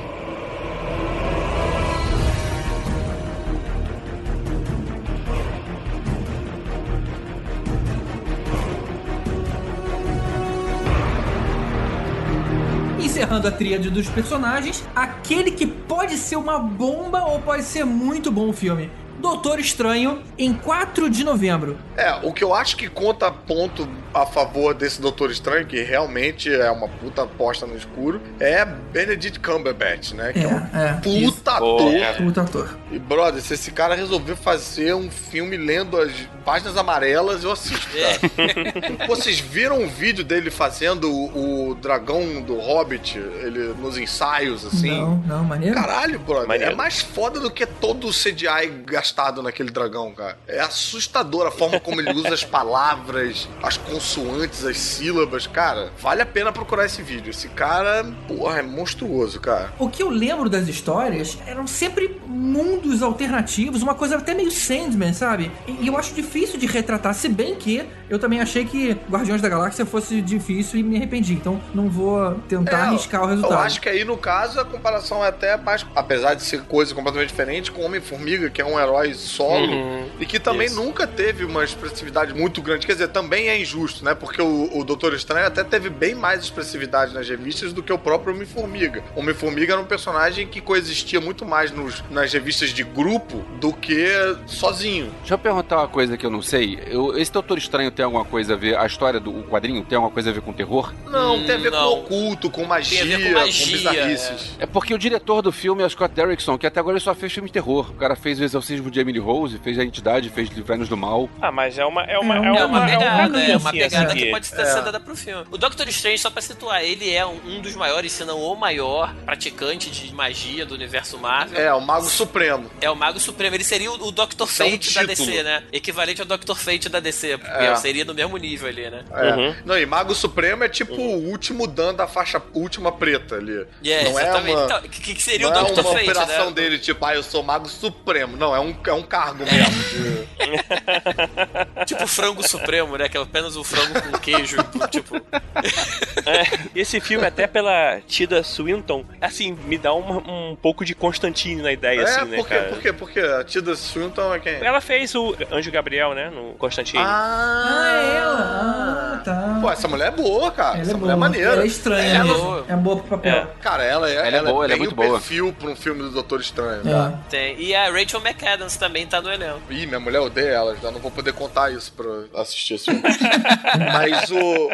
Encerrando a tríade dos personagens, aquele que pode ser uma bomba ou pode ser muito bom o filme. Doutor Estranho, em 4 de novembro. É, o que eu acho que conta ponto a favor desse Doutor Estranho, que realmente é uma puta aposta no escuro, é Benedict Cumberbatch, né? Que é, um É, é. puta ator. é. Puta ator. E, brother, se esse cara resolver fazer um filme lendo as páginas amarelas, eu assisto, cara. Pô, Vocês viram um vídeo dele fazendo o, o dragão do Hobbit, ele nos ensaios, assim? Não, não, maneiro. Caralho, brother. Maneiro. É mais foda do que todo o CGI gastado naquele dragão, cara. É assustador a forma como ele usa as palavras, as consoantes, as sílabas. Cara, vale a pena procurar esse vídeo. Esse cara, porra, é monstruoso, cara. O que eu lembro das histórias eram sempre mundos alternativos, uma coisa até meio Sandman, sabe? E e eu acho difícil de retratar, se bem que eu também achei que Guardiões da Galáxia fosse difícil e me arrependi. Então não vou tentar É, arriscar o resultado. Eu acho que aí, no caso, a comparação é até mais. Apesar de ser coisa completamente diferente, com Homem-Formiga, que é um herói solo, Uhum. e que também Isso. nunca teve uma expressividade muito grande. Quer dizer, também é injusto, né? Porque o, o Doutor Estranho até teve bem mais expressividade nas revistas do que o próprio Homem-Formiga. Homem-Formiga era um personagem que coexistia muito mais nos, nas revistas de grupo do que sozinho. Deixa eu perguntar uma coisa que eu não sei. Eu- esse Doutor Estranho tem alguma coisa a ver, a história do quadrinho tem alguma coisa a ver com terror? Não, Hum, tem a ver não. com oculto, com magia, Tem a ver com magia, bizarrices. É porque o diretor do filme é o Scott Derrickson, que até agora ele só fez filme de terror. O cara fez o Exorcismo de Emily Rose, fez a Entidade, fez Livrai-nos do Mal. Ah, mas é uma. É uma, É é um- uma, É uma pegada, caminho, é uma assim, pegada assim, que que- pode ser É. dada pro filme. O Doctor Strange, só pra situar, ele é um, dos maiores, se não o maior, praticante de magia do universo Marvel. É, o Mago Supremo. É o Mago Supremo, ele seria o. Isso é um Fate da. DC, né? Equivalente ao Dr. Fate da DC, porque É. seria no mesmo nível ali, né? É. Uhum. Não, e Mago Supremo é tipo o último dan da faixa última preta ali. É, não exatamente. é uma, Então, que, que seria não o é Dr. uma Fate, operação né? dele, tipo, ah, eu sou Mago Supremo. Não, é um, é um cargo mesmo. de- Tipo frango supremo, né? Que é apenas o frango com queijo, tipo... É, esse filme, até pela Tida Swinton, assim, me dá uma- um pouco de Constantine na ideia, é, assim, né, por quê? cara? Por quê? Porque a Tida Swinton é quem? Ela fez o Anjo Gabriel, né, no Constantine. Ah, ela. Ah, tá. Pô, essa mulher é boa, cara. ela essa é mulher boa. é maneira. Ela é estranha Ela- mesmo. É boa pro papel. É. Cara, ela é, Ela é boa, ela é muito boa. perfil pra um filme do Doutor Estranho. É. Tá? Tem. E a Rachel McAdams também tá no elenco. Ih, minha mulher odeia ela, já não vou poder contar isso pra assistir esse filme. Mas o,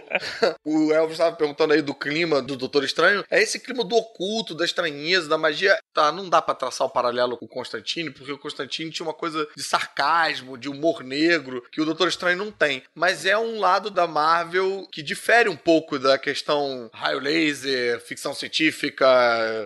o Elvis estava perguntando aí do clima do Doutor Estranho. É esse clima do oculto, da estranheza, da magia. Tá, não dá pra traçar o paralelo com o Constantine, porque o Constantine tinha uma coisa de sarcasmo, de humor negro, que o Doutor Estranho não tem. Mas é um lado da Marvel que difere um pouco da questão raio laser, ficção científica,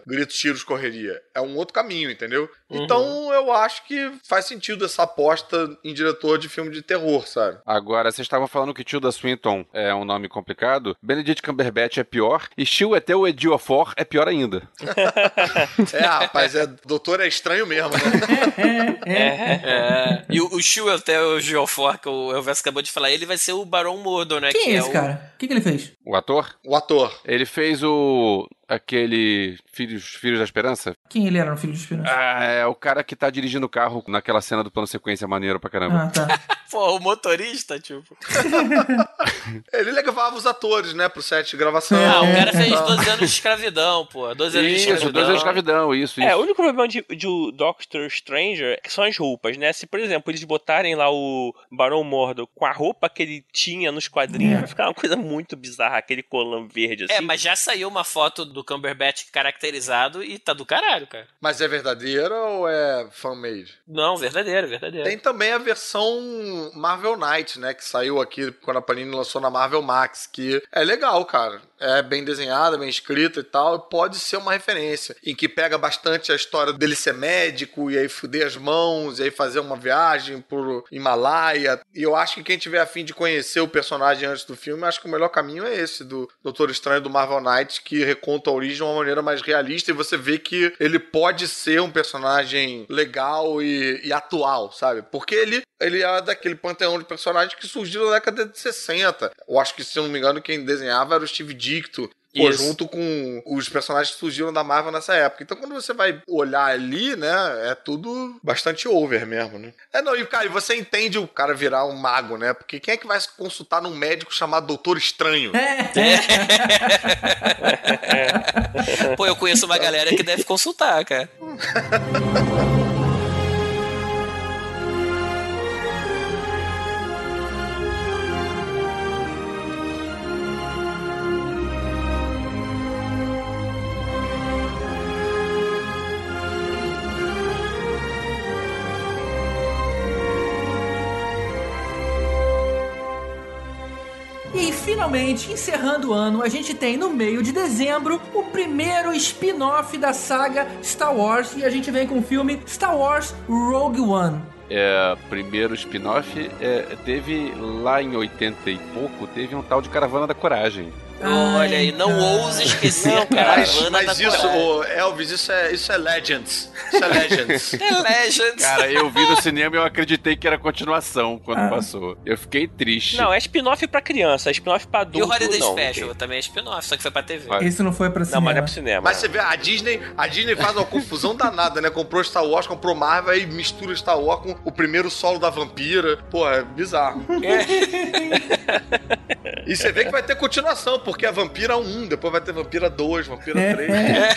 gritos, tiros, correria. É um outro caminho, entendeu? Então eu acho que faz sentido essa aposta em diretor de filme de terror, sabe? Agora, vocês estavam falando que Tilda Swinton é um nome complicado. Benedict Cumberbatch é pior. E Chiu até o Ediofor é pior ainda. É, rapaz, é, doutor é estranho mesmo, né? É. E o, o Shu até o Geofor, que o Elvis acabou de falar, ele vai ser o Barão Mordo, né? Quem que é esse o, cara? O que, que ele fez? O ator? O ator. Ele fez o. aquele. Filhos, Filhos da Esperança? Quem ele era no Filho de Esperança? Ah, é o cara que tá dirigindo o carro naquela cena do plano sequência maneiro pra caramba. Ah, tá. Pô, o motorista, tipo. Ele levava os atores, né, pro set de gravação. Ah, o cara fez Ah. 12 anos de escravidão, pô. 12 anos de Isso, escravidão. dois anos de escravidão, isso, isso. É, o único problema de, de o Doctor Stranger é que são as roupas, né? Se, por exemplo, eles botarem lá o Barão Mordo com a roupa que ele tinha nos quadrinhos, É. vai ficar uma coisa muito bizarra, aquele colã verde assim. É, mas já saiu uma foto do Cumberbatch caracterizado e tá do caralho, cara. Mas é verdadeira ou é fan-made? Não, verdadeiro, verdadeiro. Tem também a versão Marvel Knight, né? Que saiu aqui quando a Panini lançou na Marvel Max, que é legal, cara. É bem desenhada, bem escrita e tal. Pode ser uma referência. Em que pega bastante a história dele ser médico e aí fuder as mãos, e aí fazer uma viagem pro Himalaia. E eu acho que quem tiver afim de conhecer o personagem antes do filme, acho que o melhor caminho é esse, do Doutor Estranho do Marvel Knight, que reconta a origem de uma maneira mais realista e você vê que ele pode ser um personagem legal e, e atual, sabe? Porque ele, ele é daquele panteão de personagens que surgiu na década de 60. Eu acho que, se eu não me engano, quem desenhava era o Steve Dicto. Pô, junto com os personagens que surgiram da Marvel nessa época. Então, quando você vai olhar ali, né, é tudo bastante over mesmo, né? É, não, e cara, e você entende o cara virar um mago, né? Porque quem é que vai se consultar num médico chamado Doutor Estranho? Pô, eu conheço uma galera que deve consultar, cara. finalmente, encerrando o ano, a gente tem no meio de dezembro o primeiro spin-off da saga Star Wars e a gente vem com o filme Star Wars Rogue One. É, primeiro spin-off é, teve lá em 80 e pouco, teve um tal de Caravana da Coragem. Olha aí, não ouse esquecer a Mas, caravana mas da isso, Elvis, isso é, isso é Legends. Isso é Legends. É Legends. Cara, eu vi no cinema e eu acreditei que era continuação quando Ah. passou. Eu fiquei triste. Não, é spin-off pra criança, é spin-off pra adulto. E o Holiday não, Special também é spin-off, só que foi pra TV. Esse não foi pra Não, cinema. mas não é pro cinema. Mas você vê, a Disney, a Disney faz uma confusão danada, né? Comprou Star Wars, comprou Marvel e mistura Star Wars com o primeiro solo da vampira. Pô, é bizarro. E você vê que vai ter continuação, porque a Vampira 1, depois vai ter Vampira 2, Vampira É, 3. é.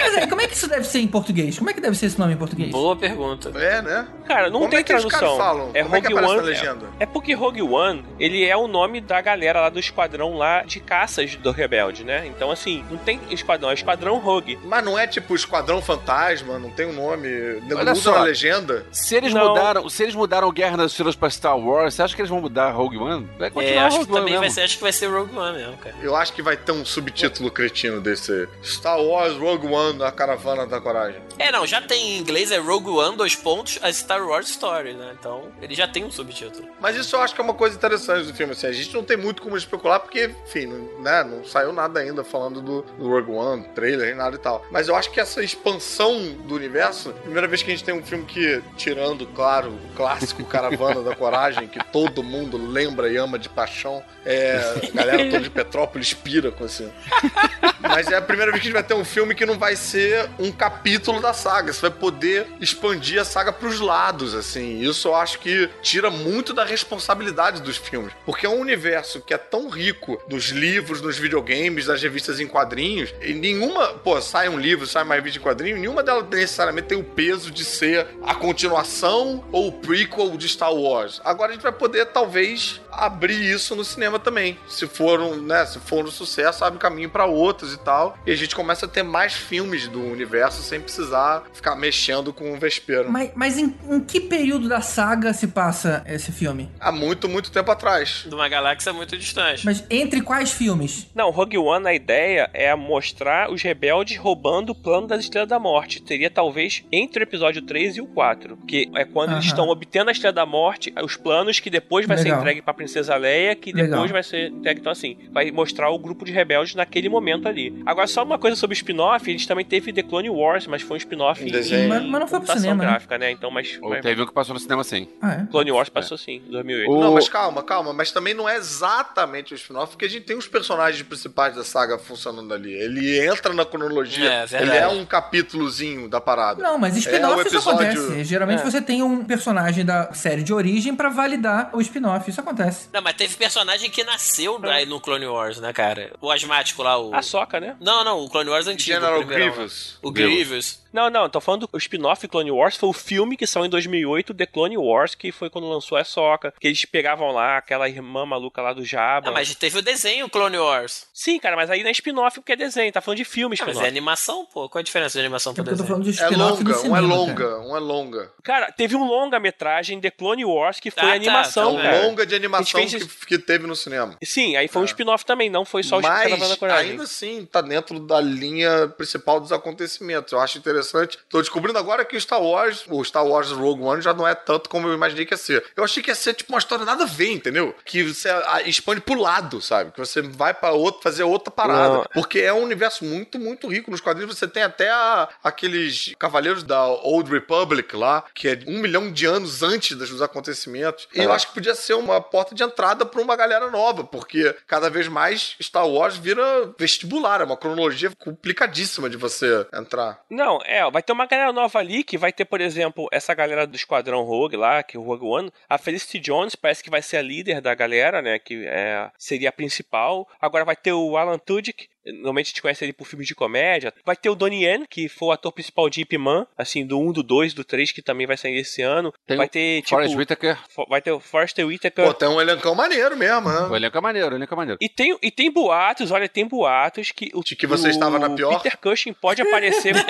Mas aí, como é que isso deve ser em português? Como é que deve ser esse nome em português? Boa pergunta. É, né? Cara, não Como tem é que tradução. falam? É Como é que Rogue aparece One. na legenda? É porque Rogue One, ele é o nome da galera lá do esquadrão lá de caças do Rebelde, né? Então, assim, não tem esquadrão, é esquadrão Rogue. Mas não é tipo Esquadrão Fantasma, não tem um nome. Não Olha usa só. na legenda. Se eles Não. mudaram, se eles mudaram Guerra nas Estrelas pra Star Wars, você acha que eles vão mudar Rogue One? Vai É, continuar acho que Rogue One também vai ser, acho que vai ser Rogue One mesmo, cara. Eu acho que vai ter um subtítulo cretino desse Star Wars Rogue One, a caravana da coragem. É, não, já tem em inglês, é Rogue One, dois pontos, a Star Wars Story, né? Então, ele já tem um subtítulo. Mas isso eu acho que é uma coisa interessante do filme, assim, a gente não tem muito como especular, porque, enfim, né, não saiu nada ainda falando do, do Rogue One, trailer, nada e tal. Mas eu acho que essa expansão do universo, primeira vez que a gente tem um filme que, tirando, claro, o clássico Caravana da Coragem, que todo mundo lembra e ama de paixão, é, a galera toda de Petrópolis pira com esse... Mas é a primeira vez que a gente vai ter um filme que não vai ser um capítulo da saga. Você vai poder expandir a saga pros lados, assim. Isso eu acho que tira muito da responsabilidade dos filmes. Porque é um universo que é tão rico dos livros, dos videogames, das revistas em quadrinhos. E nenhuma, pô, sai um livro, sai uma revista em quadrinho, nenhuma delas necessariamente tem o peso de ser a continuação ou o prequel de Star Wars. Agora a gente vai poder, talvez, abrir isso no cinema também. Se for um, né, se for um sucesso, abre caminho pra outros e tal. E a gente começa a ter mais filmes do universo sem precisar ficar mexendo com o vespeiro. Mas, mas em, em que período da saga se passa esse filme? Há muito, muito tempo atrás. De uma galáxia muito distante. Mas entre quais filmes? Não, Rogue One, a ideia é mostrar os rebeldes roubando o plano das Estrelas da Morte. Teria talvez entre o episódio 3 e o 4. Que é quando eles Aham. estão obtendo a Estrela da Morte, os planos que depois vai ser Legal. entregue pra Princesa Leia, que depois Legal. vai ser. Então, assim, vai mostrar o grupo de rebeldes naquele momento ali. Agora, só uma coisa sobre o spin-off, a gente também teve The Clone Wars, mas foi um spin-off em Desenho. Mas, mas não foi pro cinema, né? gráfica, né? Então, mas... Ou mas teve um que passou no cinema sim. Ah, é? Clone Wars passou sim, em 2008. O- Não, mas calma, calma. Mas também não é exatamente o spin-off, porque a gente tem os personagens principais da saga funcionando ali. Ele entra na cronologia. É, ele é um capítulozinho da parada. Não, mas É spin-off o isso acontece. Geralmente É. você tem um personagem da série de origem pra validar o spin-off. Isso acontece. Não, mas teve personagem que nasceu aí no Clone Wars, né, cara? O asmático lá, o. A Soca, né? Não, não, o Clone Wars antigo. General o Grievous. né? O Grievous. Não, não, tô falando do spin-off Clone Wars, foi o filme que saiu em 2008, The Clone Wars, que foi quando lançou a Soca, que eles pegavam lá aquela irmã maluca lá do Jabba. Ah, mas teve o desenho Clone Wars. Sim, cara, mas aí não é spin-off porque é desenho, tá falando de filme Ah, mas spin-off. é animação, pô. Qual a diferença de animação É pro porque eu tô desenho? falando de É spin-off do longa, um cinema. é cara. longa, um é longa. Cara, teve um longa-metragem The Clone Wars que foi Ah, tá, É animação, um tá, cara. longa de animação fez que, que teve no cinema. Sim, aí foi um spin-off também, não foi só o Cara Mas Coragem. ainda assim tá dentro da linha principal dos acontecimentos. Eu acho interessante. Tô descobrindo agora que o Star Wars, o Star Wars Rogue One já não é tanto como eu imaginei que ia ser. Eu achei que ia ser tipo uma história nada a ver, entendeu? Que você expande pro lado, sabe? Que você vai pra outro fazer outra parada. Não. Porque é um universo muito, muito rico. Nos quadrinhos você tem até a- aqueles cavaleiros da Old Republic lá, que é um milhão de anos antes dos acontecimentos. E eu acho que podia ser uma porta de entrada pra uma galera nova, porque cada vez mais Star Wars vira vestibular, é uma cronologia complicadíssima de você entrar. Não, é, vai ter uma galera nova ali que vai ter, por exemplo, essa galera do Esquadrão Rogue lá, que é o Rogue One. A Felicity Jones parece que vai ser a líder da galera, né? Que é, seria a principal. Agora vai ter o Alan Tudyk. Normalmente a gente conhece ele por filmes de comédia. Vai ter o Donnie Yen, que foi o ator principal de Ip Man, assim, do 1, do 2, do 3, que também vai sair esse ano. Tem vai o ter, tipo... Forrest Whitaker. Vai ter o Forrester Whitaker. Pô, tem um elencão maneiro mesmo, O né? elenco é maneiro, o elenco é maneiro. E tem, e tem boatos, olha, tem boatos que o De que você estava na pior? Peter Cushing pode aparecer.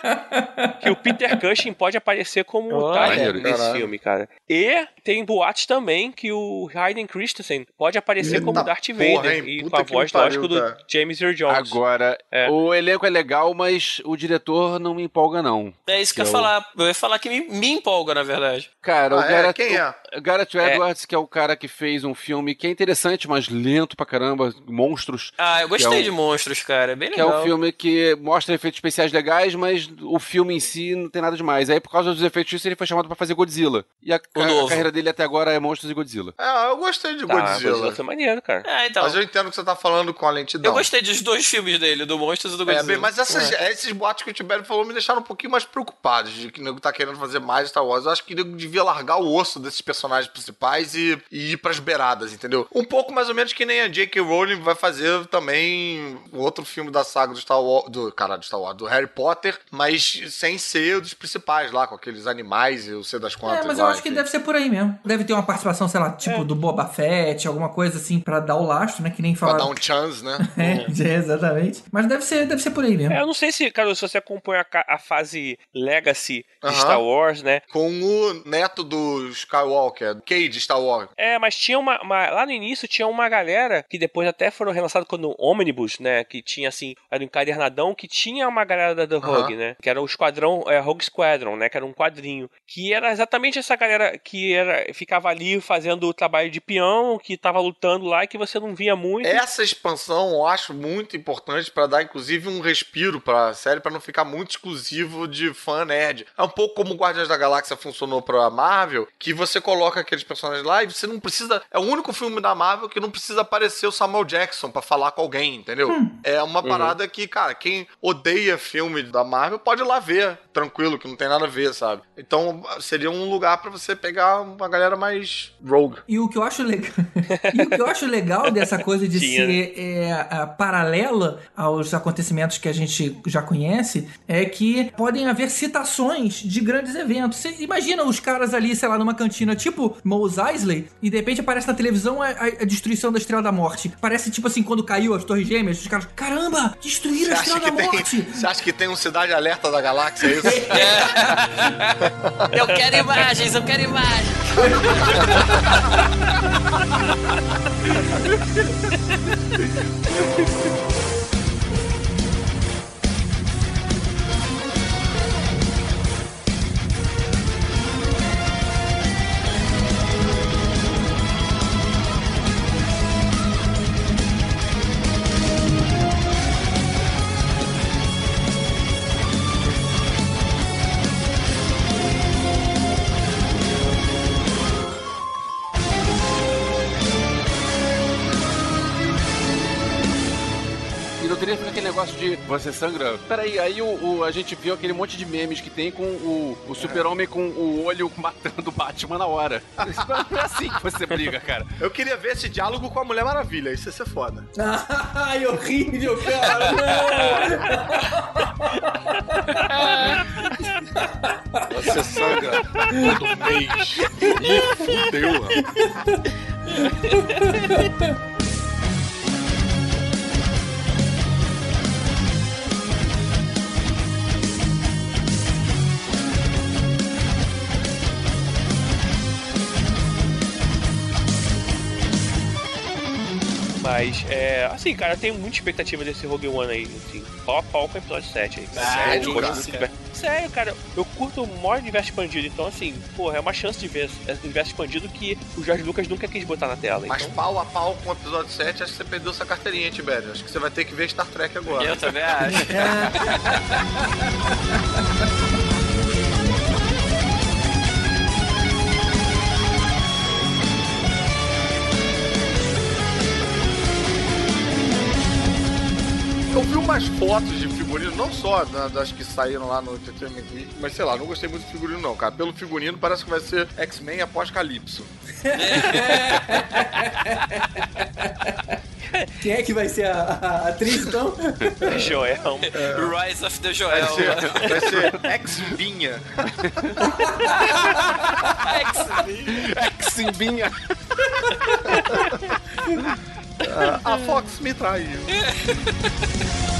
que o Peter Cushing pode aparecer como Olha, Tyler nesse caralho. filme, cara. E tem boatos também que o Hayden Christensen pode aparecer Eita como Darth porra, Vader hein? e com a voz, pariu, lógico, do cara. James Earl Jones. Agora, É. o elenco é legal, mas o diretor não me empolga, não. É isso que eu ia Eu- falar. Eu ia falar que me, me empolga, na verdade. Cara, o Ah, é? Gareth, Quem é? o Gareth Edwards, que é o cara que fez um filme que é interessante, mas lento pra caramba, Monstros. Ah, eu gostei Que é o- de monstros, cara. É bem Que é legal. um filme que mostra efeitos especiais legais, mas o filme em si não tem nada demais. Aí, por causa dos efeitos disso, ele foi chamado pra fazer Godzilla. E a, O a- a carreira dele até agora é Monstros e Godzilla. É, eu gostei de Tá, Godzilla. Godzilla foi maneiro, cara. É, então. Mas eu entendo o que você tá falando com a lentidão. Eu gostei dos dois filmes dele, do Monstros e do É, Godzilla. bem, mas essas- esses boatos que o Tibério falou me deixaram um pouquinho mais preocupados de que o nego tá querendo fazer mais Star Wars. Eu acho que o nego devia largar o osso desses personagens principais e, e ir pras beiradas, entendeu? Um pouco mais ou menos que nem a J.K. Rowling vai fazer também outro filme da saga do Star Wars, do, caralho, do Star Wars, do Harry Potter, mas sem ser dos principais lá, com aqueles animais e o sei das quantas. É, mas eu lá, acho que deve ser por aí mesmo. Deve ter uma participação, sei lá, tipo do Boba Fett, alguma coisa assim, pra dar o lastro, né? Que nem Pra falaram. dar um chance, né? É, é, exatamente. Mas deve ser, deve ser por aí mesmo. É, eu não sei se, cara, se você acompanha a, a fase Legacy de Aham. Star Wars, né? Com o neto do Skywalker, Cade Star Wars. É, mas tinha uma, uma- Lá no início tinha uma galera que depois até foram relançados quando Omnibus, né? Que tinha assim, era um encadernadão que tinha uma galera da The Rogue, né? Que era o Esquadrão, é, Rogue Squadron, né? Que era um quadrinho. Que era exatamente essa galera que era, ficava ali fazendo o trabalho de peão, que tava lutando lá e que você não via muito. Essa expansão eu acho muito importante pra dar, inclusive, um respiro pra série, pra não ficar muito exclusivo de fã nerd. É um pouco como o Guardiões da Galáxia funcionou pra Marvel, que você coloca aqueles personagens lá e você não precisa. É o único filme da Marvel que não precisa aparecer o Samuel Jackson pra falar com alguém, entendeu? É uma parada que, cara, quem odeia filme da Marvel pode ir lá ver, tranquilo, que não tem nada a ver, sabe? Então seria um lugar pra você pegar uma galera mais rogue. E o que eu acho legal, e o que eu acho legal dessa coisa de Tinha, ser é, a- paralela aos acontecimentos que a gente já conhece é que podem haver citações de grandes eventos. Você imagina os caras ali, sei lá, numa cantina tipo Mos Eisley e de repente aparece na televisão a, a- a destruição da Estrela da Morte. Parece tipo assim quando caiu as Torres Gêmeas, os caras, caramba, destruíram a Você Estrela da tem, Morte. você acha que tem um Cidade Alerta da Galáxia, é isso? Eu quero imagens, eu quero imagens. você sangra. Peraí, aí o, o- a gente viu aquele monte de memes que tem com o, o super-homem com o olho matando o Batman na hora. Não é assim que você briga, cara. Eu queria ver esse diálogo com a Mulher Maravilha, isso ia ser foda. Ai, horrível, cara! Você sangra todo mês. Ih, fudeu, rapaz. Mas, é, assim, cara, eu tenho muita expectativa desse Rogue One aí, assim, pau a pau com o episódio 7 aí. Sério, cara? Sério, cara, eu curto o maior universo expandido, então, assim, porra, é uma chance de ver esse universo expandido que o Jorge Lucas nunca quis botar na tela. Mas então... pau a pau com o episódio 7, acho que você perdeu sua carteirinha, Tibério. Acho que você vai ter que ver Star Trek agora. Eu também acho. Eu vi umas fotos de figurino, não só da- das que saíram lá no Entertainment Week, mas sei lá, não gostei muito do figurino não, cara. Pelo figurino parece que vai ser X-Men após Calypso. Quem é que vai ser a, a atriz, então? Joel. Rise of the Vai Joel. ser, vai ser X-Binha. X-Simbinha. Ah, a Fox me traiu.